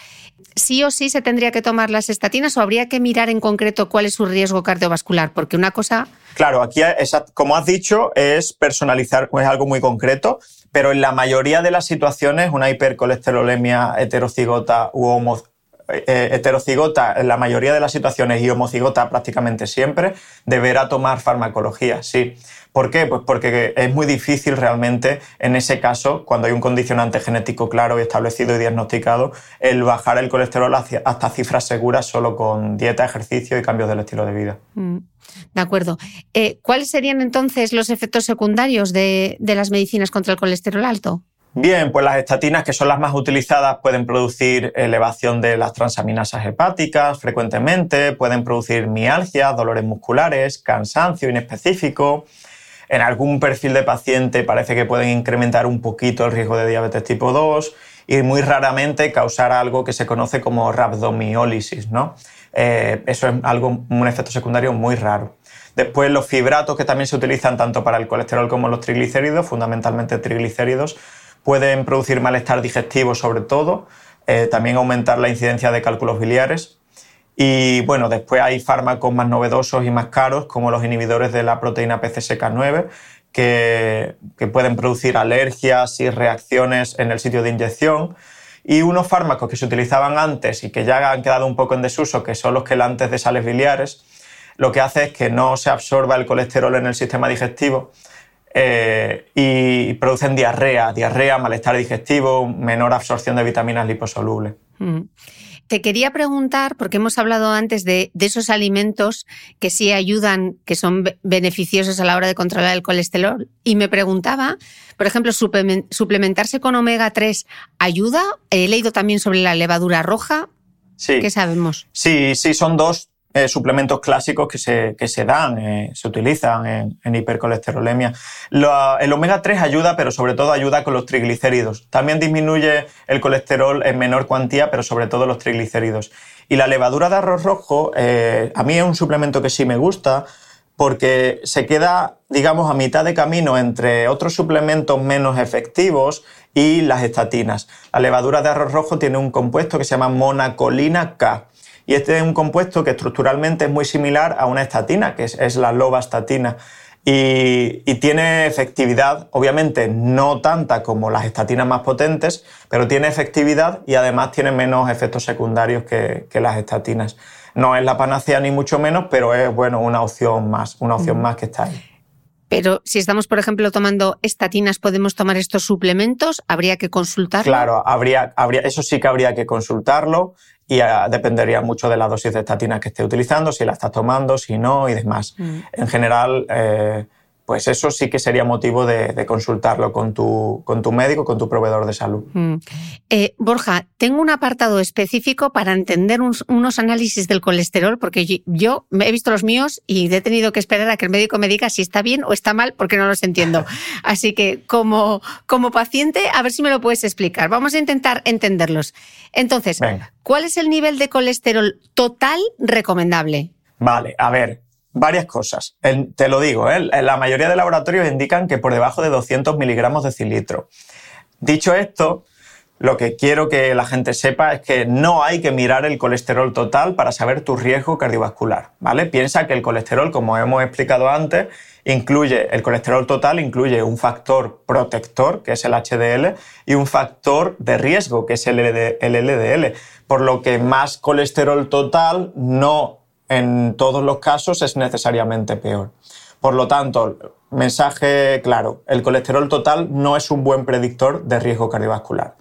sí o sí se tendría que tomar las estatinas o habría que mirar en concreto cuál es su riesgo cardiovascular, porque una cosa... Claro, aquí, como has dicho, es personalizar, es algo muy concreto pero en la mayoría de las situaciones, una hipercolesterolemia heterocigota u homo, eh, heterocigota en la mayoría de las situaciones y homocigota prácticamente siempre, deberá tomar farmacología, sí. ¿Por qué? Pues porque es muy difícil realmente en ese caso, cuando hay un condicionante genético claro y establecido y diagnosticado, el bajar el colesterol hasta cifras seguras solo con dieta, ejercicio y cambios del estilo de vida. Mm. De acuerdo. Eh, ¿Cuáles serían entonces los efectos secundarios de, las medicinas contra el colesterol alto? Bien, pues las estatinas, que son las más utilizadas, pueden producir elevación de las transaminasas hepáticas frecuentemente, pueden producir mialgias, dolores musculares, cansancio inespecífico. En algún perfil de paciente parece que pueden incrementar un poquito el riesgo de diabetes tipo 2 y muy raramente causar algo que se conoce como rhabdomiólisis, ¿no? Eh, eso es algo, un efecto secundario muy raro. Después los fibratos que también se utilizan tanto para el colesterol como los triglicéridos, fundamentalmente triglicéridos, pueden producir malestar digestivo sobre todo, eh, también aumentar la incidencia de cálculos biliares. Y bueno, después hay fármacos más novedosos y más caros como los inhibidores de la proteína PCSK9 que, que pueden producir alergias y reacciones en el sitio de inyección y unos fármacos que se utilizaban antes y que ya han quedado un poco en desuso, que son los quelantes de sales biliares, lo que hace es que no se absorba el colesterol en el sistema digestivo eh, y producen diarrea, diarrea, malestar digestivo, menor absorción de vitaminas liposolubles. Mm. Te quería preguntar, porque hemos hablado antes de, esos alimentos que sí ayudan, que son beneficiosos a la hora de controlar el colesterol, y me preguntaba, por ejemplo, suplementarse con omega 3 ayuda. He leído también sobre la levadura roja. Sí. ¿Qué sabemos? Sí, sí, son dos eh, suplementos clásicos que se, que se dan, eh, se utilizan en, hipercolesterolemia. el omega 3 ayuda, pero sobre todo ayuda con los triglicéridos. También disminuye el colesterol en menor cuantía, pero sobre todo los triglicéridos. Y la levadura de arroz rojo, eh, a mí es un suplemento que sí me gusta porque se queda, digamos, a mitad de camino entre otros suplementos menos efectivos y las estatinas. La levadura de arroz rojo tiene un compuesto que se llama monacolina K y este es un compuesto que estructuralmente es muy similar a una estatina, que es, la lovastatina. Y, y, tiene efectividad, obviamente no tanta como las estatinas más potentes, pero tiene efectividad y además tiene menos efectos secundarios que, las estatinas. No es la panacea ni mucho menos, pero es bueno, una opción más, una opción más que está ahí. Pero si estamos, por ejemplo, tomando estatinas, ¿podemos tomar estos suplementos? ¿Habría que consultarlo? Claro, habría, habría, eso sí que habría que consultarlo y ah, dependería mucho de la dosis de estatina que esté utilizando, si la está tomando, si no y demás. Mm. En general, eh, pues eso sí que sería motivo de, consultarlo con tu, con tu, médico, con tu proveedor de salud. Mm. Eh, Borja, tengo un apartado específico para entender unos análisis del colesterol, porque yo, he visto los míos y he tenido que esperar a que el médico me diga si está bien o está mal, porque no los entiendo. Así que como, como paciente, a ver si me lo puedes explicar. Vamos a intentar entenderlos. Entonces, ¿cuál es el nivel de colesterol total recomendable? Vale, a ver, varias cosas. te lo digo, ¿eh? la mayoría de laboratorios indican que por debajo de 200 miligramos de cilitro. Dicho esto, lo que quiero que la gente sepa es que no hay que mirar el colesterol total para saber tu riesgo cardiovascular, ¿vale? Piensa que el colesterol, como hemos explicado antes, incluye el colesterol total incluye un factor protector, que es el HDL, y un factor de riesgo, que es el LDL, por lo que más colesterol total no en todos los casos es necesariamente peor. Por lo tanto, mensaje claro, el colesterol total no es un buen predictor de riesgo cardiovascular.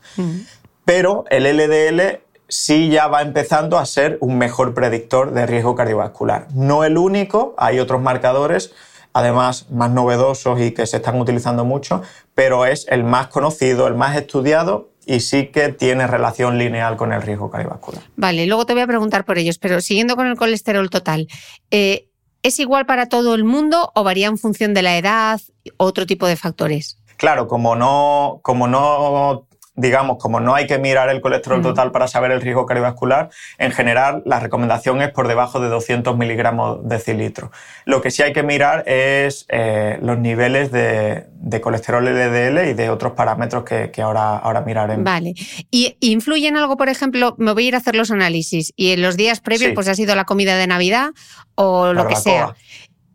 Pero el LDL sí ya va empezando a ser un mejor predictor de riesgo cardiovascular. No el único, hay otros marcadores, además más novedosos y que se están utilizando mucho, pero es el más conocido, el más estudiado y sí que tiene relación lineal con el riesgo cardiovascular. Vale, luego te voy a preguntar por ellos, pero siguiendo con el colesterol total, eh, ¿es igual para todo el mundo o varía en función de la edad, otro tipo de factores? Claro, como no, como no digamos, como no hay que mirar el colesterol total para saber el riesgo cardiovascular, en general la recomendación es por debajo de 200 miligramos de cilitro. Lo que sí hay que mirar es eh, los niveles de, colesterol LDL y de otros parámetros que, ahora, ahora miraremos. Vale. ¿Y influyen algo, por ejemplo, me voy a ir a hacer los análisis y en los días previos pues ha sido la comida de Navidad o lo que sea?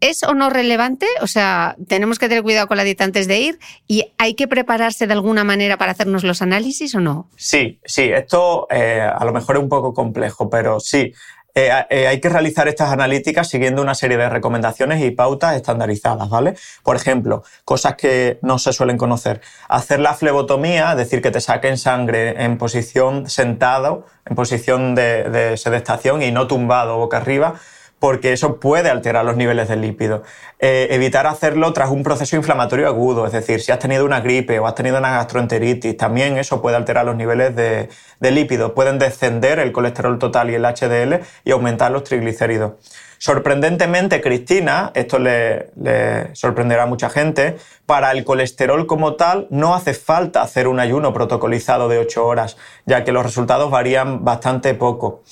¿Es o no relevante? O sea, tenemos que tener cuidado con la dieta antes de ir y hay que prepararse de alguna manera para hacernos los análisis o no? Sí, sí, esto eh, a lo mejor es un poco complejo, pero sí. Eh, eh, hay que realizar estas analíticas siguiendo una serie de recomendaciones y pautas estandarizadas, ¿vale? Por ejemplo, cosas que no se suelen conocer. Hacer la flebotomía, es decir, que te saquen sangre en posición sentado, en posición de, de sedestación y no tumbado boca arriba, porque eso puede alterar los niveles de lípido. Eh, evitar hacerlo tras un proceso inflamatorio agudo, es decir, si has tenido una gripe o has tenido una gastroenteritis, también eso puede alterar los niveles de, lípido. Pueden descender el colesterol total y el HDL y aumentar los triglicéridos. Sorprendentemente, Cristina, esto le, le, sorprenderá a mucha gente, para el colesterol como tal no hace falta hacer un ayuno protocolizado de 8 horas, ya que los resultados varían bastante poco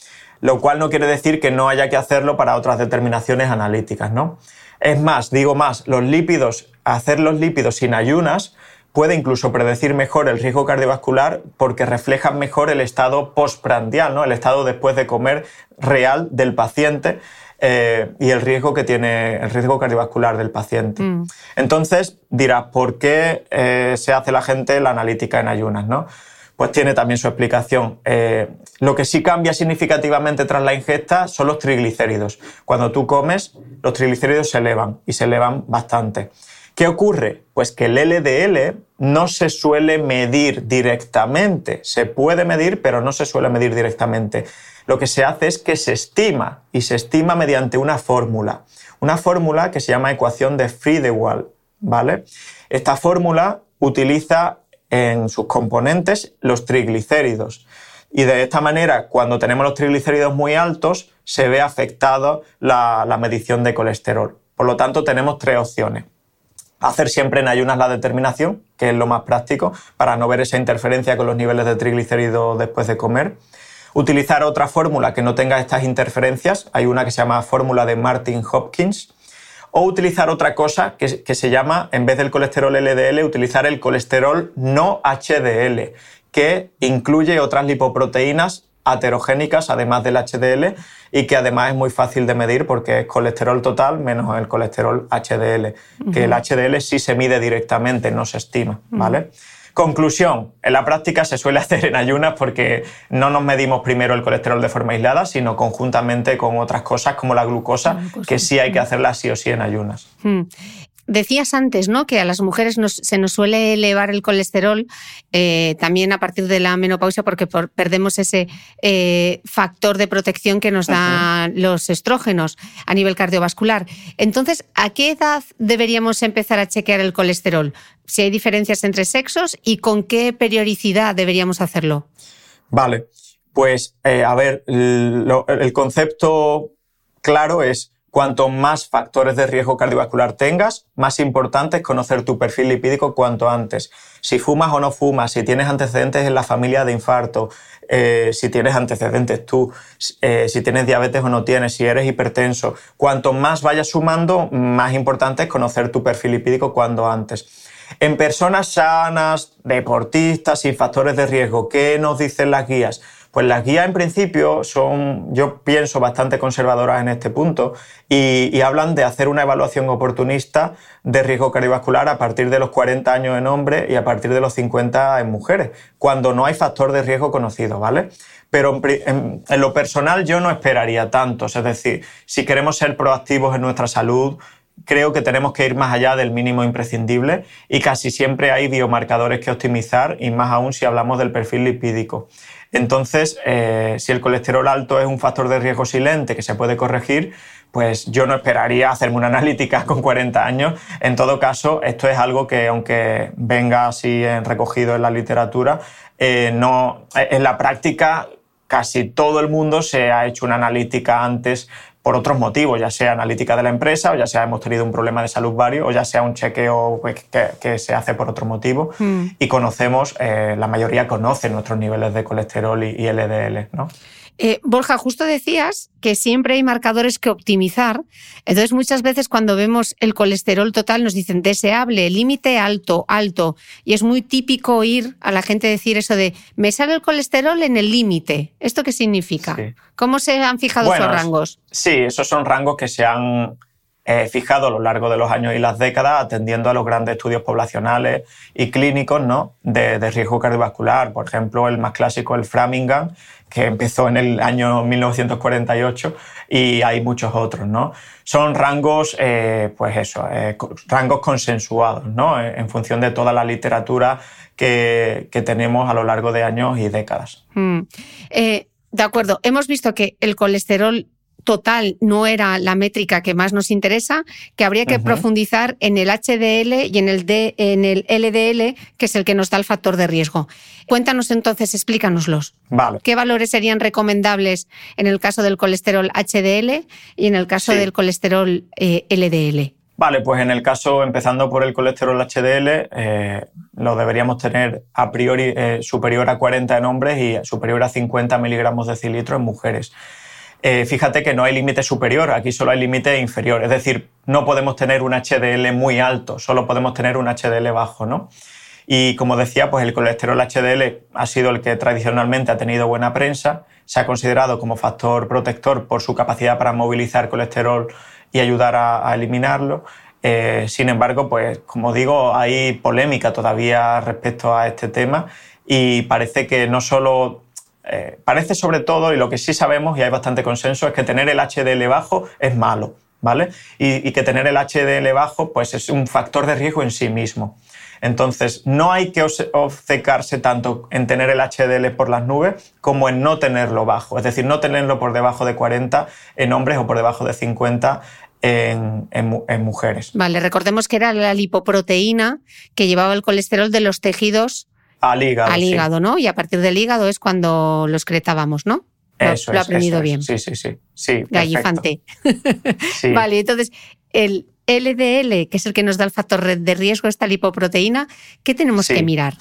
lo cual no quiere decir que no haya que hacerlo para otras determinaciones analíticas, ¿no? Es más, digo más, los lípidos, hacer los lípidos sin ayunas puede incluso predecir mejor el riesgo cardiovascular porque reflejan mejor el estado postprandial, ¿no? el estado después de comer real del paciente eh, y el riesgo que tiene el riesgo cardiovascular del paciente. Mm. Entonces dirás, ¿por qué eh, se hace la gente la analítica en ayunas? ¿no? Pues tiene también su explicación. Eh, lo que sí cambia significativamente tras la ingesta son los triglicéridos. Cuando tú comes, los triglicéridos se elevan y se elevan bastante. ¿Qué ocurre? Pues que el LDL no se suele medir directamente. Se puede medir, pero no se suele medir directamente. Lo que se hace es que se estima y se estima mediante una fórmula. Una fórmula que se llama ecuación de Friedewald, ¿vale? Esta fórmula utiliza en sus componentes los triglicéridos. Y de esta manera, cuando tenemos los triglicéridos muy altos, se ve afectada la, medición de colesterol. Por lo tanto, tenemos tres opciones. Hacer siempre en ayunas la determinación, que es lo más práctico, para no ver esa interferencia con los niveles de triglicéridos después de comer. Utilizar otra fórmula que no tenga estas interferencias. Hay una que se llama fórmula de Martin Hopkins, o utilizar otra cosa que, se llama, en vez del colesterol LDL, utilizar el colesterol no HDL, que incluye otras lipoproteínas aterogénicas además del HDL y que además es muy fácil de medir porque es colesterol total menos el colesterol HDL, que el HDL sí se mide directamente, no se estima, ¿vale? Conclusión, en la práctica se suele hacer en ayunas porque no nos medimos primero el colesterol de forma aislada, sino conjuntamente con otras cosas como la glucosa, que sí hay que hacerla sí o sí en ayunas. Hmm. Decías antes, ¿no? Que a las mujeres se nos suele elevar el colesterol eh, también a partir de la menopausia porque perdemos ese eh, factor de protección que nos dan los estrógenos a nivel cardiovascular. Entonces, ¿a qué edad deberíamos empezar a chequear el colesterol? Si hay diferencias entre sexos y con qué periodicidad deberíamos hacerlo. Vale, pues eh, a ver, el concepto claro es Cuanto más factores de riesgo cardiovascular tengas, más importante es conocer tu perfil lipídico cuanto antes. Si fumas o no fumas, si tienes antecedentes en la familia de infarto, eh, si tienes antecedentes tú, eh, si tienes diabetes o no tienes, si eres hipertenso. Cuanto más vayas sumando, más importante es conocer tu perfil lipídico cuanto antes. En personas sanas, deportistas, sin factores de riesgo, ¿qué nos dicen las guías? Pues las guías en principio son, yo pienso, bastante conservadoras en este punto y, hablan de hacer una evaluación oportunista de riesgo cardiovascular a partir de los 40 años en hombres y a partir de los 50 en mujeres, cuando no hay factor de riesgo conocido, ¿vale? Pero en, en lo personal yo no esperaría tanto, es decir, si queremos ser proactivos en nuestra salud, creo que tenemos que ir más allá del mínimo imprescindible y casi siempre hay biomarcadores que optimizar y más aún si hablamos del perfil lipídico. Entonces, eh, si el colesterol alto es un factor de riesgo silente que se puede corregir, pues yo no esperaría hacerme una analítica con 40 años. En todo caso, esto es algo que, aunque venga así recogido en la literatura, eh, no, en la práctica casi todo el mundo se ha hecho una analítica antes por otros motivos, ya sea analítica de la empresa, o ya sea hemos tenido un problema de salud vario, o ya sea un chequeo pues, que, se hace por otro motivo. Hmm. Y conocemos, eh, la mayoría conoce nuestros niveles de colesterol y, y LDL. ¿no? Eh, Borja, justo decías que siempre hay marcadores que optimizar. Entonces, muchas veces cuando vemos el colesterol total nos dicen deseable, límite alto, alto. Y es muy típico oír a la gente decir eso de me sale el colesterol en el límite. ¿Esto qué significa? ¿Cómo se han fijado esos rangos? Sí, esos son rangos que se han fijado a lo largo de los años y las décadas, atendiendo a los grandes estudios poblacionales y clínicos ¿no? de, de riesgo cardiovascular. Por ejemplo, el más clásico, el Framingham, que empezó en el año 1948 y hay muchos otros, ¿no? Son rangos, eh, pues eso, eh, rangos consensuados, ¿no? En función de toda la literatura que, tenemos a lo largo de años y décadas. Mm. Eh, de acuerdo, hemos visto que el colesterol total no era la métrica que más nos interesa, que habría que profundizar en el HDL y en el, D, en el LDL, que es el que nos da el factor de riesgo. Cuéntanos entonces, explícanoslos. Vale. ¿Qué valores serían recomendables en el caso del colesterol HDL y en el caso del colesterol eh, LDL? Vale, pues en el caso, empezando por el colesterol HDL, eh, lo deberíamos tener a priori eh, superior a 40 en hombres y superior a 50 miligramos de cilitro en mujeres. Eh, fíjate que no hay límite superior, aquí solo hay límite inferior. Es decir, no podemos tener un HDL muy alto, solo podemos tener un HDL bajo, ¿no? Y como decía, pues el colesterol HDL ha sido el que tradicionalmente ha tenido buena prensa, se ha considerado como factor protector por su capacidad para movilizar colesterol y ayudar a, eliminarlo. Eh, sin embargo, pues como digo, hay polémica todavía respecto a este tema y parece que no solo eh, parece sobre todo, y lo que sí sabemos, y hay bastante consenso, es que tener el HDL bajo es malo, ¿vale? Y, que tener el HDL bajo, pues es un factor de riesgo en sí mismo. Entonces, no hay que obcecarse tanto en tener el HDL por las nubes como en no tenerlo bajo. Es decir, no tenerlo por debajo de 40 en hombres o por debajo de 50 en, en, mujeres. Vale, recordemos que era la lipoproteína que llevaba el colesterol de los tejidos al hígado. Al hígado, ¿no? Y a partir del hígado es cuando lo excretábamos, ¿no? Eso lo, ha aprendido bien. Sí, sí, sí. sí Gallifante. Vale, entonces, el LDL, que es el que nos da el factor de riesgo, esta lipoproteína, ¿qué tenemos que mirar?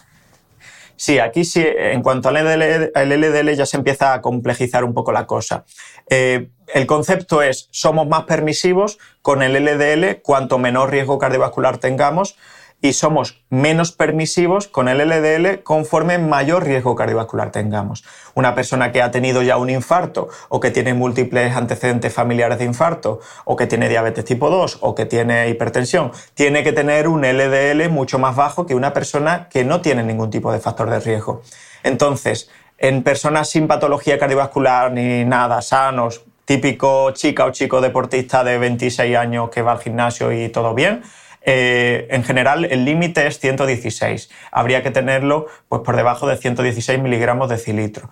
Sí, aquí sí, en cuanto al LDL, ya se empieza a complejizar un poco la cosa. Eh, el concepto es, somos más permisivos con el LDL cuanto menor riesgo cardiovascular tengamos, y somos menos permisivos con el LDL conforme mayor riesgo cardiovascular tengamos. Una persona que ha tenido ya un infarto o que tiene múltiples antecedentes familiares de infarto o que tiene diabetes tipo 2 o que tiene hipertensión, tiene que tener un LDL mucho más bajo que una persona que no tiene ningún tipo de factor de riesgo. Entonces, en personas sin patología cardiovascular ni nada, sanos, típico chica o chico deportista de 26 años que va al gimnasio y todo bien, Eh, en general, el límite es 116. Habría que tenerlo pues, por debajo de 116 miligramos de cilitro.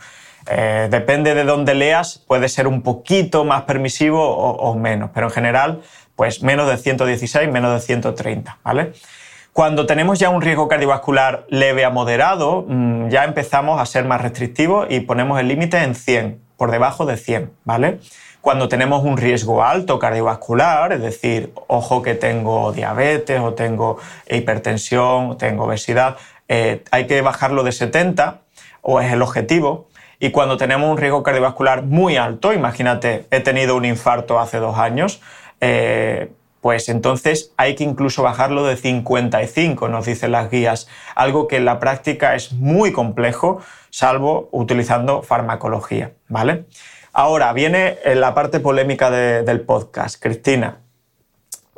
Eh, depende de dónde leas, puede ser un poquito más permisivo o, menos, pero en general, pues menos de 116, menos de 130, ¿vale? Cuando tenemos ya un riesgo cardiovascular leve a moderado, mm, ya empezamos a ser más restrictivos y ponemos el límite en 100, por debajo de 100, ¿vale? Cuando tenemos un riesgo alto cardiovascular, es decir, ojo que tengo diabetes o tengo hipertensión, o tengo obesidad, eh, hay que bajarlo de 70 o es el objetivo. Y cuando tenemos un riesgo cardiovascular muy alto, imagínate, he tenido un infarto hace dos años, eh, pues entonces hay que incluso bajarlo de 55, nos dicen las guías, algo que en la práctica es muy complejo, salvo utilizando farmacología, ¿vale? Ahora viene la parte polémica del podcast. Cristina,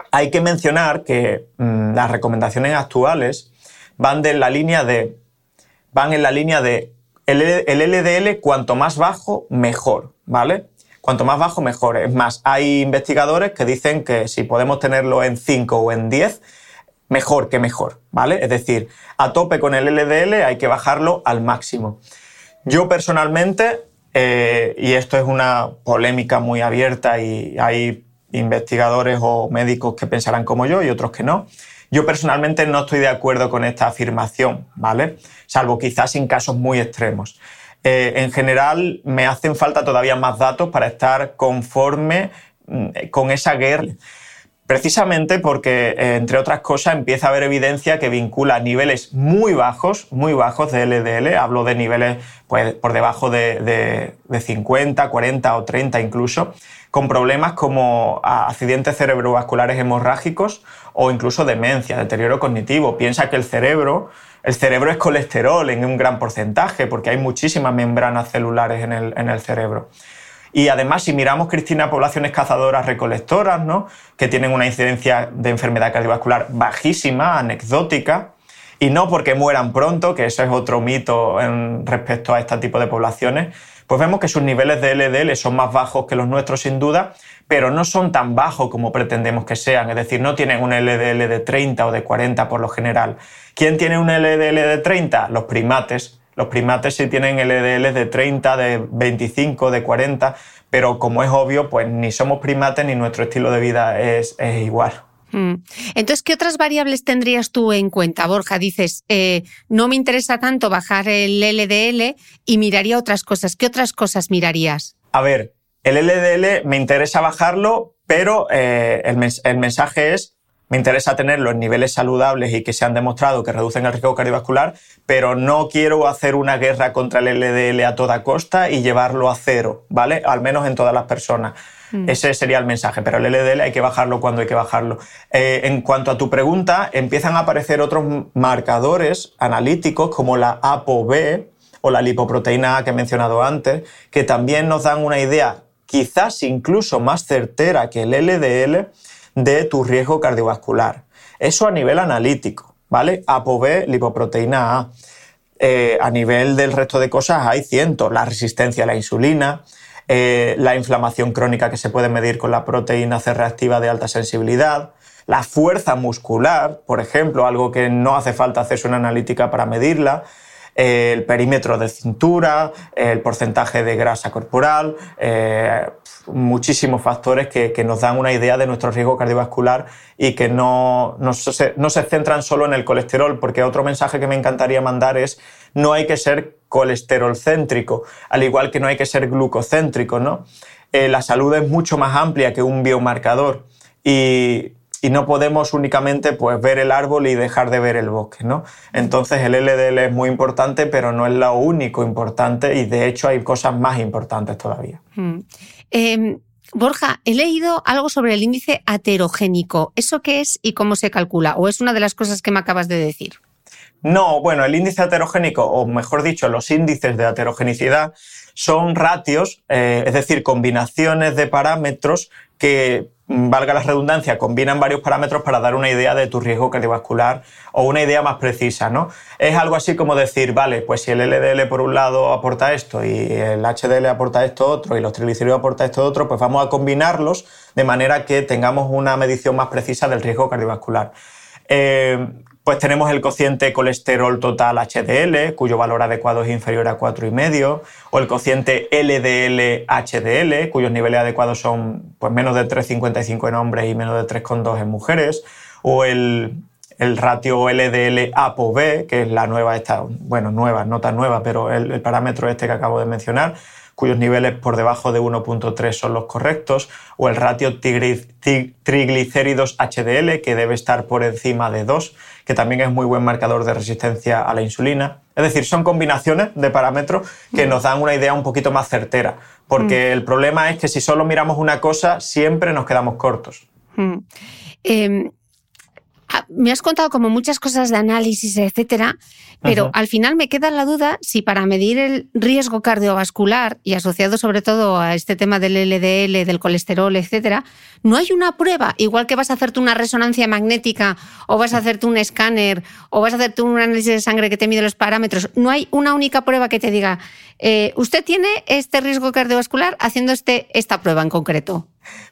hay que mencionar que mm, las recomendaciones actuales van de la línea de van en la línea de el, LDL cuanto más bajo mejor, ¿vale? Cuanto más bajo mejor. Es más, hay investigadores que dicen que si podemos tenerlo en 5 o en 10, mejor que mejor, ¿vale? Es decir, a tope con el LDL hay que bajarlo al máximo. Yo personalmente eh, y esto es una polémica muy abierta y hay investigadores o médicos que pensarán como yo y otros que no. Yo personalmente no estoy de acuerdo con esta afirmación, ¿vale? Salvo quizás en casos muy extremos. Eh, en general, me hacen falta todavía más datos para estar conforme mm, con esa guerra precisamente porque, eh, entre otras cosas, empieza a haber evidencia que vincula niveles muy bajos, muy bajos de LDL, hablo de niveles pues, por debajo de, 50, 40 o 30 incluso, con problemas como accidentes cerebrovasculares hemorrágicos o incluso demencia, deterioro cognitivo. Piensa que el cerebro, el cerebro es colesterol en un gran porcentaje porque hay muchísimas membranas celulares en en el cerebro. Y además, si miramos, Cristina, poblaciones cazadoras recolectoras, ¿no? que tienen una incidencia de enfermedad cardiovascular bajísima, anecdótica, y no porque mueran pronto, que eso es otro mito en respecto a este tipo de poblaciones, pues vemos que sus niveles de LDL son más bajos que los nuestros sin duda, pero no son tan bajos como pretendemos que sean, es decir, no tienen un LDL de 30 o de 40 por lo general. ¿Quién tiene un LDL de 30? Los primates, los primates sí tienen LDL de 30, de 25, de 40, pero como es obvio, pues ni somos primates ni nuestro estilo de vida es, igual. Mm. Entonces, ¿qué otras variables tendrías tú en cuenta, Borja? Dices, eh, no me interesa tanto bajar el LDL y miraría otras cosas. ¿Qué otras cosas mirarías? A ver, el LDL me interesa bajarlo, pero eh, el mensaje es me interesa tener los niveles saludables y que se han demostrado que reducen el riesgo cardiovascular, pero no quiero hacer una guerra contra el LDL a toda costa y llevarlo a cero, ¿vale? Al menos en todas las personas. Mm. Ese sería el mensaje, pero el LDL hay que bajarlo cuando hay que bajarlo. Eh, en cuanto a tu pregunta, empiezan a aparecer otros marcadores analíticos como la ApoB o la lipoproteína A que he mencionado antes, que también nos dan una idea quizás incluso más certera que el LDL de tu riesgo cardiovascular. Eso a nivel analítico, ¿vale? ApoB, lipoproteína A. Eh, a nivel del resto de cosas hay cientos. La resistencia a la insulina, eh, la inflamación crónica que se puede medir con la proteína C reactiva de alta sensibilidad, la fuerza muscular, por ejemplo, algo que no hace falta hacerse una analítica para medirla, el perímetro de cintura, el porcentaje de grasa corporal, eh, muchísimos factores que, nos dan una idea de nuestro riesgo cardiovascular y que no, no, se, no se centran solo en el colesterol, porque otro mensaje que me encantaría mandar es no hay que ser colesterol céntrico, al igual que no hay que ser glucocéntrico, ¿no? Eh, la salud es mucho más amplia que un biomarcador y y no podemos únicamente pues, ver el árbol y dejar de ver el bosque. ¿no? Entonces el LDL es muy importante, pero no es lo único importante y de hecho hay cosas más importantes todavía. Mm. Em, Borja, he leído algo sobre el índice aterogénico. ¿Eso qué es y cómo se calcula? ¿O es una de las cosas que me acabas de decir? No, bueno, el índice aterogénico, o mejor dicho, los índices de aterogenicidad, son ratios, eh, es decir, combinaciones de parámetros que valga la redundancia, combinan varios parámetros para dar una idea de tu riesgo cardiovascular o una idea más precisa, ¿no? Es algo así como decir, vale, pues si el LDL por un lado aporta esto y el HDL aporta esto otro y los triglicéridos aporta esto otro, pues vamos a combinarlos de manera que tengamos una medición más precisa del riesgo cardiovascular. Eh, pues tenemos el cociente colesterol total HDL, cuyo valor adecuado es inferior a 4,5, o el cociente LDL-HDL, cuyos niveles adecuados son pues, menos de 3,55 en hombres y menos de 3,2 en mujeres, o el, ratio LDL-ApoB, que es la nueva, esta, bueno, nueva, no tan nueva, pero el parámetro este que acabo de mencionar, cuyos niveles por debajo de 1.3 son los correctos, o el ratio triglicéridos HDL, que debe estar por encima de 2, que también es muy buen marcador de resistencia a la insulina. Es decir, son combinaciones de parámetros que nos dan una idea un poquito más certera, porque mm. el problema es que si solo miramos una cosa, siempre nos quedamos cortos. Mm. Em, me has contado como muchas cosas de análisis, etcétera, pero al final me queda la duda si para medir el riesgo cardiovascular y asociado sobre todo a este tema del LDL, del colesterol, etcétera, no hay una prueba, igual que vas a hacerte una resonancia magnética o vas a hacerte un escáner o vas a hacerte un análisis de sangre que te mide los parámetros, no hay una única prueba que te diga, eh, usted tiene este riesgo cardiovascular haciendo este, esta prueba en concreto.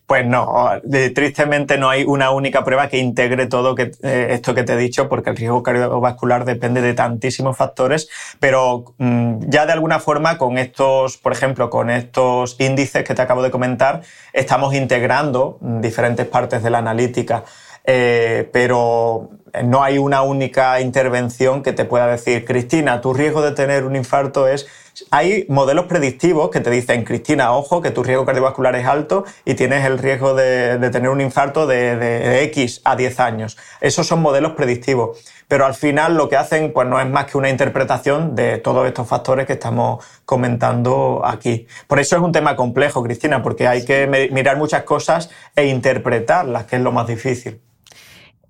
Pues no, tristemente no hay una única prueba que integre todo eh, esto que te he dicho, porque el riesgo cardiovascular depende de tantísimos factores, pero mm, ya de alguna forma con estos, por ejemplo, con estos índices que te acabo de comentar, estamos integrando diferentes partes de la analítica. Eh, pero no hay una única intervención que te pueda decir, Cristina, tu riesgo de tener un infarto es hay modelos predictivos que te dicen, Cristina, ojo, que tu riesgo cardiovascular es alto y tienes el riesgo de, tener un infarto de, X a 10 años. Esos son modelos predictivos. Pero al final lo que hacen pues, no es más que una interpretación de todos estos factores que estamos comentando aquí. Por eso es un tema complejo, Cristina, porque hay que mirar muchas cosas e interpretarlas, que es lo más difícil.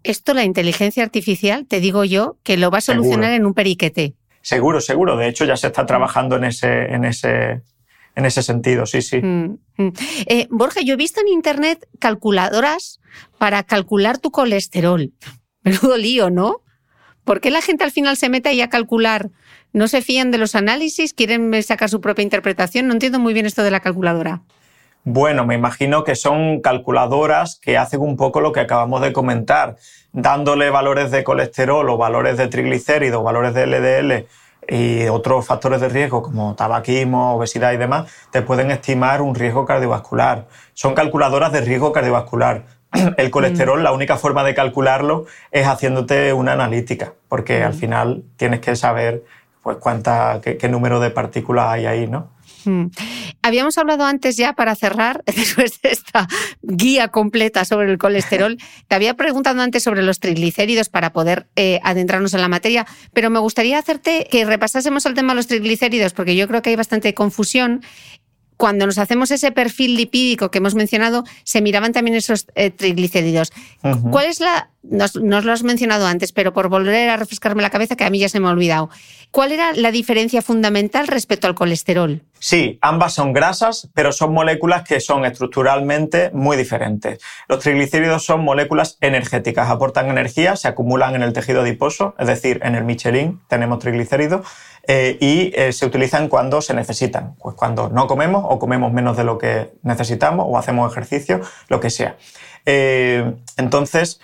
Esto la inteligencia artificial, te digo yo, que lo va a solucionar en un periquete. Seguro, seguro. De hecho, ya se está trabajando en ese, en ese, en ese sentido, sí, sí. Mm, mm. Eh, Borja, yo he visto en Internet calculadoras para calcular tu colesterol. Menudo lío, ¿no? ¿Por qué la gente al final se mete ahí a calcular? ¿No se fían de los análisis? ¿Quieren sacar su propia interpretación? No entiendo muy bien esto de la calculadora. Bueno, me imagino que son calculadoras que hacen un poco lo que acabamos de comentar dándole valores de colesterol o valores de triglicéridos, valores de LDL y otros factores de riesgo como tabaquismo, obesidad y demás, te pueden estimar un riesgo cardiovascular. Son calculadoras de riesgo cardiovascular. El colesterol, la única forma de calcularlo es haciéndote una analítica, porque al final tienes que saber pues cuánta, qué número de partículas hay ahí, ¿no? Mm. Habíamos hablado antes ya para cerrar, después de esta guía completa sobre el colesterol, te había preguntado antes sobre los triglicéridos para poder eh, adentrarnos en la materia, pero me gustaría hacerte que repasásemos el tema de los triglicéridos porque yo creo que hay bastante confusión cuando nos hacemos ese perfil lipídico que hemos mencionado, se miraban también esos eh, triglicéridos. ¿Cuál es la nos, lo has mencionado antes, pero por volver a refrescarme la cabeza, que a mí ya se me ha olvidado. ¿Cuál era la diferencia fundamental respecto al colesterol? Sí, ambas son grasas, pero son moléculas que son estructuralmente muy diferentes. Los triglicéridos son moléculas energéticas, aportan energía, se acumulan en el tejido adiposo, es decir, en el Michelin tenemos triglicéridos, eh, y eh, se utilizan cuando se necesitan, pues cuando no comemos o comemos menos de lo que necesitamos o hacemos ejercicio, lo que sea. Eh, entonces,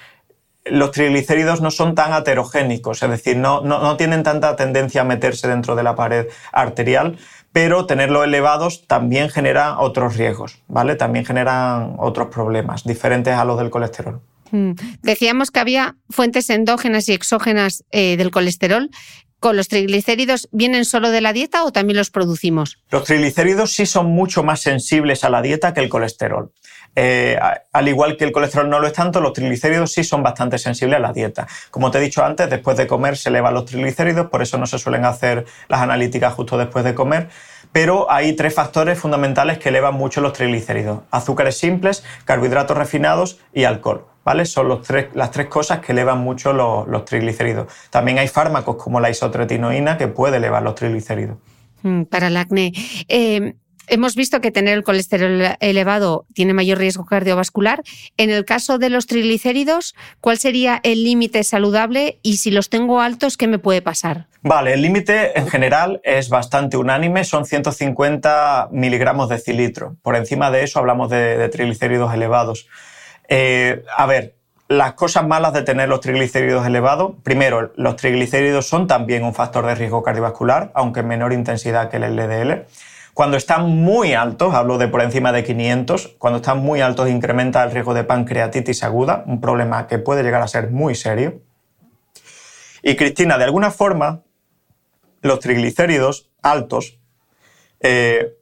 los triglicéridos no son tan aterogénicos, es decir, no, no, tienen tanta tendencia a meterse dentro de la pared arterial, pero tenerlos elevados también genera otros riesgos, ¿vale? También generan otros problemas diferentes a los del colesterol. Mm. Decíamos que había fuentes endógenas y exógenas eh, del colesterol. ¿Con los triglicéridos vienen solo de la dieta o también los producimos? Los triglicéridos sí son mucho más sensibles a la dieta que el colesterol. Eh, al igual que el colesterol no lo es tanto, los triglicéridos sí son bastante sensibles a la dieta. Como te he dicho antes, después de comer se elevan los triglicéridos, por eso no se suelen hacer las analíticas justo después de comer. Pero hay tres factores fundamentales que elevan mucho los triglicéridos. Azúcares simples, carbohidratos refinados y alcohol. ¿Vale? Son las tres cosas que elevan mucho los, triglicéridos. También hay fármacos como la isotretinoína que puede elevar los triglicéridos. Mm, para el acné. Eh, hemos visto que tener el colesterol elevado tiene mayor riesgo cardiovascular. En el caso de los triglicéridos, ¿cuál sería el límite saludable? Y si los tengo altos, ¿qué me puede pasar? Vale, el límite en general es bastante unánime, son 150 miligramos de cilitro. Por encima de eso hablamos de, triglicéridos elevados. Eh, a ver, las cosas malas de tener los triglicéridos elevados, primero, los triglicéridos son también un factor de riesgo cardiovascular, aunque en menor intensidad que el LDL. Cuando están muy altos, hablo de por encima de 500, cuando están muy altos incrementa el riesgo de pancreatitis aguda, un problema que puede llegar a ser muy serio. Y Cristina, de alguna forma, los triglicéridos altos eh,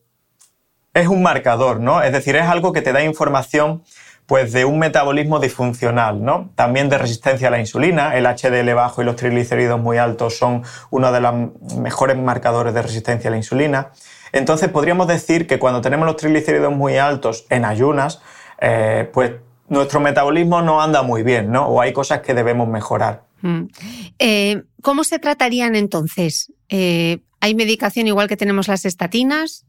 es un marcador, ¿no? Es decir, es algo que te da información pues de un metabolismo disfuncional, ¿no? También de resistencia a la insulina, el HDL bajo y los triglicéridos muy altos son uno de los mejores marcadores de resistencia a la insulina. Entonces podríamos decir que cuando tenemos los triglicéridos muy altos en ayunas, eh, pues nuestro metabolismo no anda muy bien, ¿no? O hay cosas que debemos mejorar. Mm. Eh, ¿Cómo se tratarían entonces? Eh, ¿Hay medicación igual que tenemos las estatinas?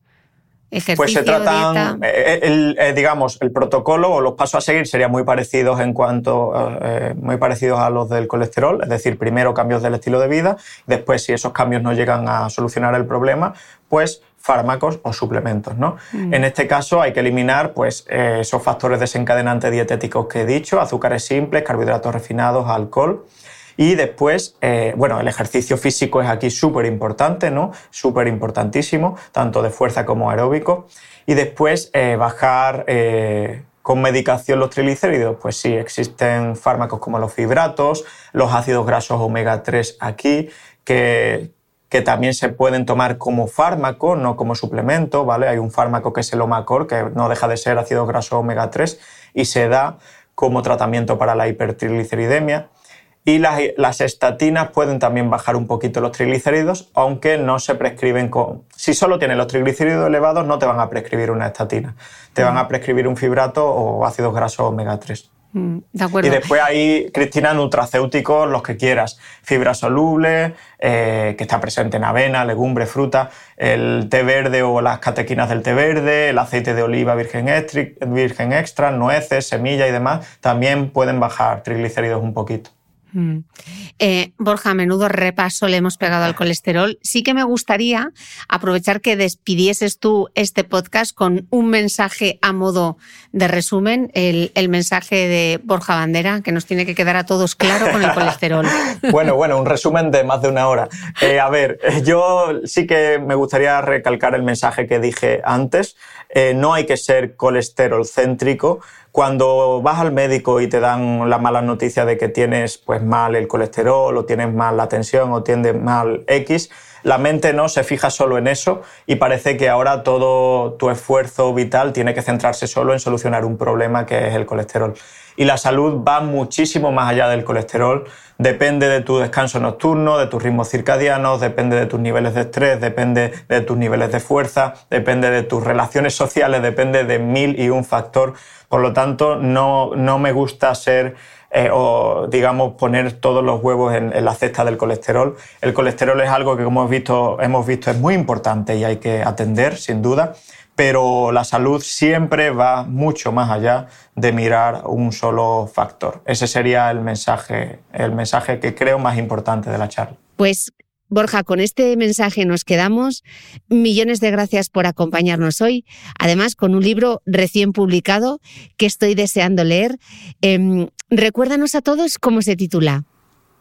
Pues se tratan, eh, el, eh, digamos, el protocolo o los pasos a seguir serían muy parecidos en cuanto, eh, muy parecidos a los del colesterol, es decir, primero cambios del estilo de vida, después si esos cambios no llegan a solucionar el problema, pues fármacos o suplementos, ¿no? Mm. En este caso hay que eliminar, pues, esos factores desencadenantes dietéticos que he dicho, azúcares simples, carbohidratos refinados, alcohol. Y después, eh, bueno, el ejercicio físico es aquí súper importante, ¿no? Súper importantísimo, tanto de fuerza como aeróbico. Y después, eh, bajar eh, con medicación los triglicéridos. Pues sí, existen fármacos como los fibratos, los ácidos grasos omega 3 aquí, que, que también se pueden tomar como fármaco, no como suplemento, ¿vale? Hay un fármaco que es el Omacor, que no deja de ser ácido graso omega 3 y se da como tratamiento para la hipertrigliceridemia. Y las, estatinas pueden también bajar un poquito los triglicéridos, aunque no se prescriben con... Si solo tienes los triglicéridos elevados, no te van a prescribir una estatina. Te van a prescribir un fibrato o ácidos grasos omega 3. Mm, de acuerdo. Y después hay, Cristina, nutracéuticos, los que quieras. Fibra soluble, eh, que está presente en avena, legumbre, fruta, el té verde o las catequinas del té verde, el aceite de oliva virgen extra, virgen extra nueces, semillas y demás, también pueden bajar triglicéridos un poquito. Mm. Eh, Borja, a menudo repaso le hemos pegado al colesterol. Sí que me gustaría aprovechar que despidieses tú este podcast con un mensaje a modo de resumen, el, mensaje de Borja Bandera, que nos tiene que quedar a todos claro con el colesterol. bueno, bueno, un resumen de más de una hora. Eh, a ver, yo sí que me gustaría recalcar el mensaje que dije antes. Eh, no hay que ser colesterol céntrico cuando vas al médico y te dan la mala noticia de que tienes pues mal el colesterol o tienes mal la tensión o tienes mal X, la mente no se fija solo en eso y parece que ahora todo tu esfuerzo vital tiene que centrarse solo en solucionar un problema que es el colesterol. Y la salud va muchísimo más allá del colesterol. Depende de tu descanso nocturno, de tus ritmos circadianos, depende de tus niveles de estrés, depende de tus niveles de fuerza, depende de tus relaciones sociales, depende de mil y un factor. Por lo tanto, no, me gusta ser eh, o digamos poner todos los huevos en, la cesta del colesterol. El colesterol es algo que como hemos visto, hemos visto es muy importante y hay que atender sin duda, pero la salud siempre va mucho más allá de mirar un solo factor. Ese sería el mensaje, el mensaje que creo más importante de la charla. Pues Borja, con este mensaje nos quedamos. Millones de gracias por acompañarnos hoy. Además, con un libro recién publicado que estoy deseando leer. Em, recuérdanos a todos cómo se titula.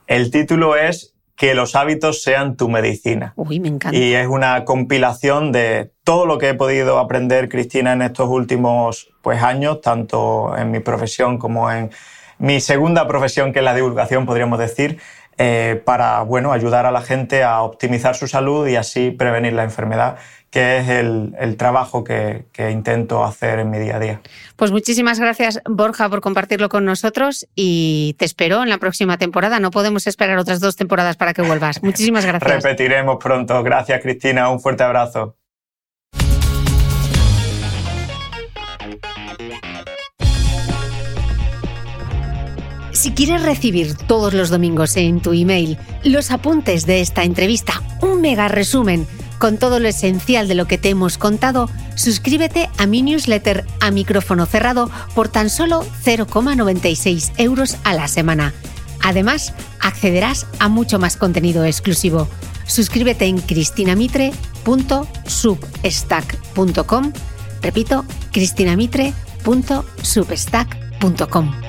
El título es Que los hábitos sean tu medicina. Uy, me encanta. Y es una compilación de todo lo que he podido aprender, Cristina, en estos últimos pues, años, tanto en mi profesión como en mi segunda profesión, que es la divulgación, podríamos decir eh, para bueno, ayudar a la gente a optimizar su salud y así prevenir la enfermedad que es el, trabajo que, que, intento hacer en mi día a día. Pues muchísimas gracias, Borja, por compartirlo con nosotros y te espero en la próxima temporada. No podemos esperar otras dos temporadas para que vuelvas. Muchísimas gracias. Repetiremos pronto. Gracias, Cristina. Un fuerte abrazo. Si quieres recibir todos los domingos en tu email los apuntes de esta entrevista, un mega resumen con todo lo esencial de lo que te hemos contado, suscríbete a mi newsletter a micrófono cerrado por tan solo 0,96 euros a la semana. Además, accederás a mucho más contenido exclusivo. Suscríbete en cristinamitre.substack.com. Repito, cristinamitre.substack.com.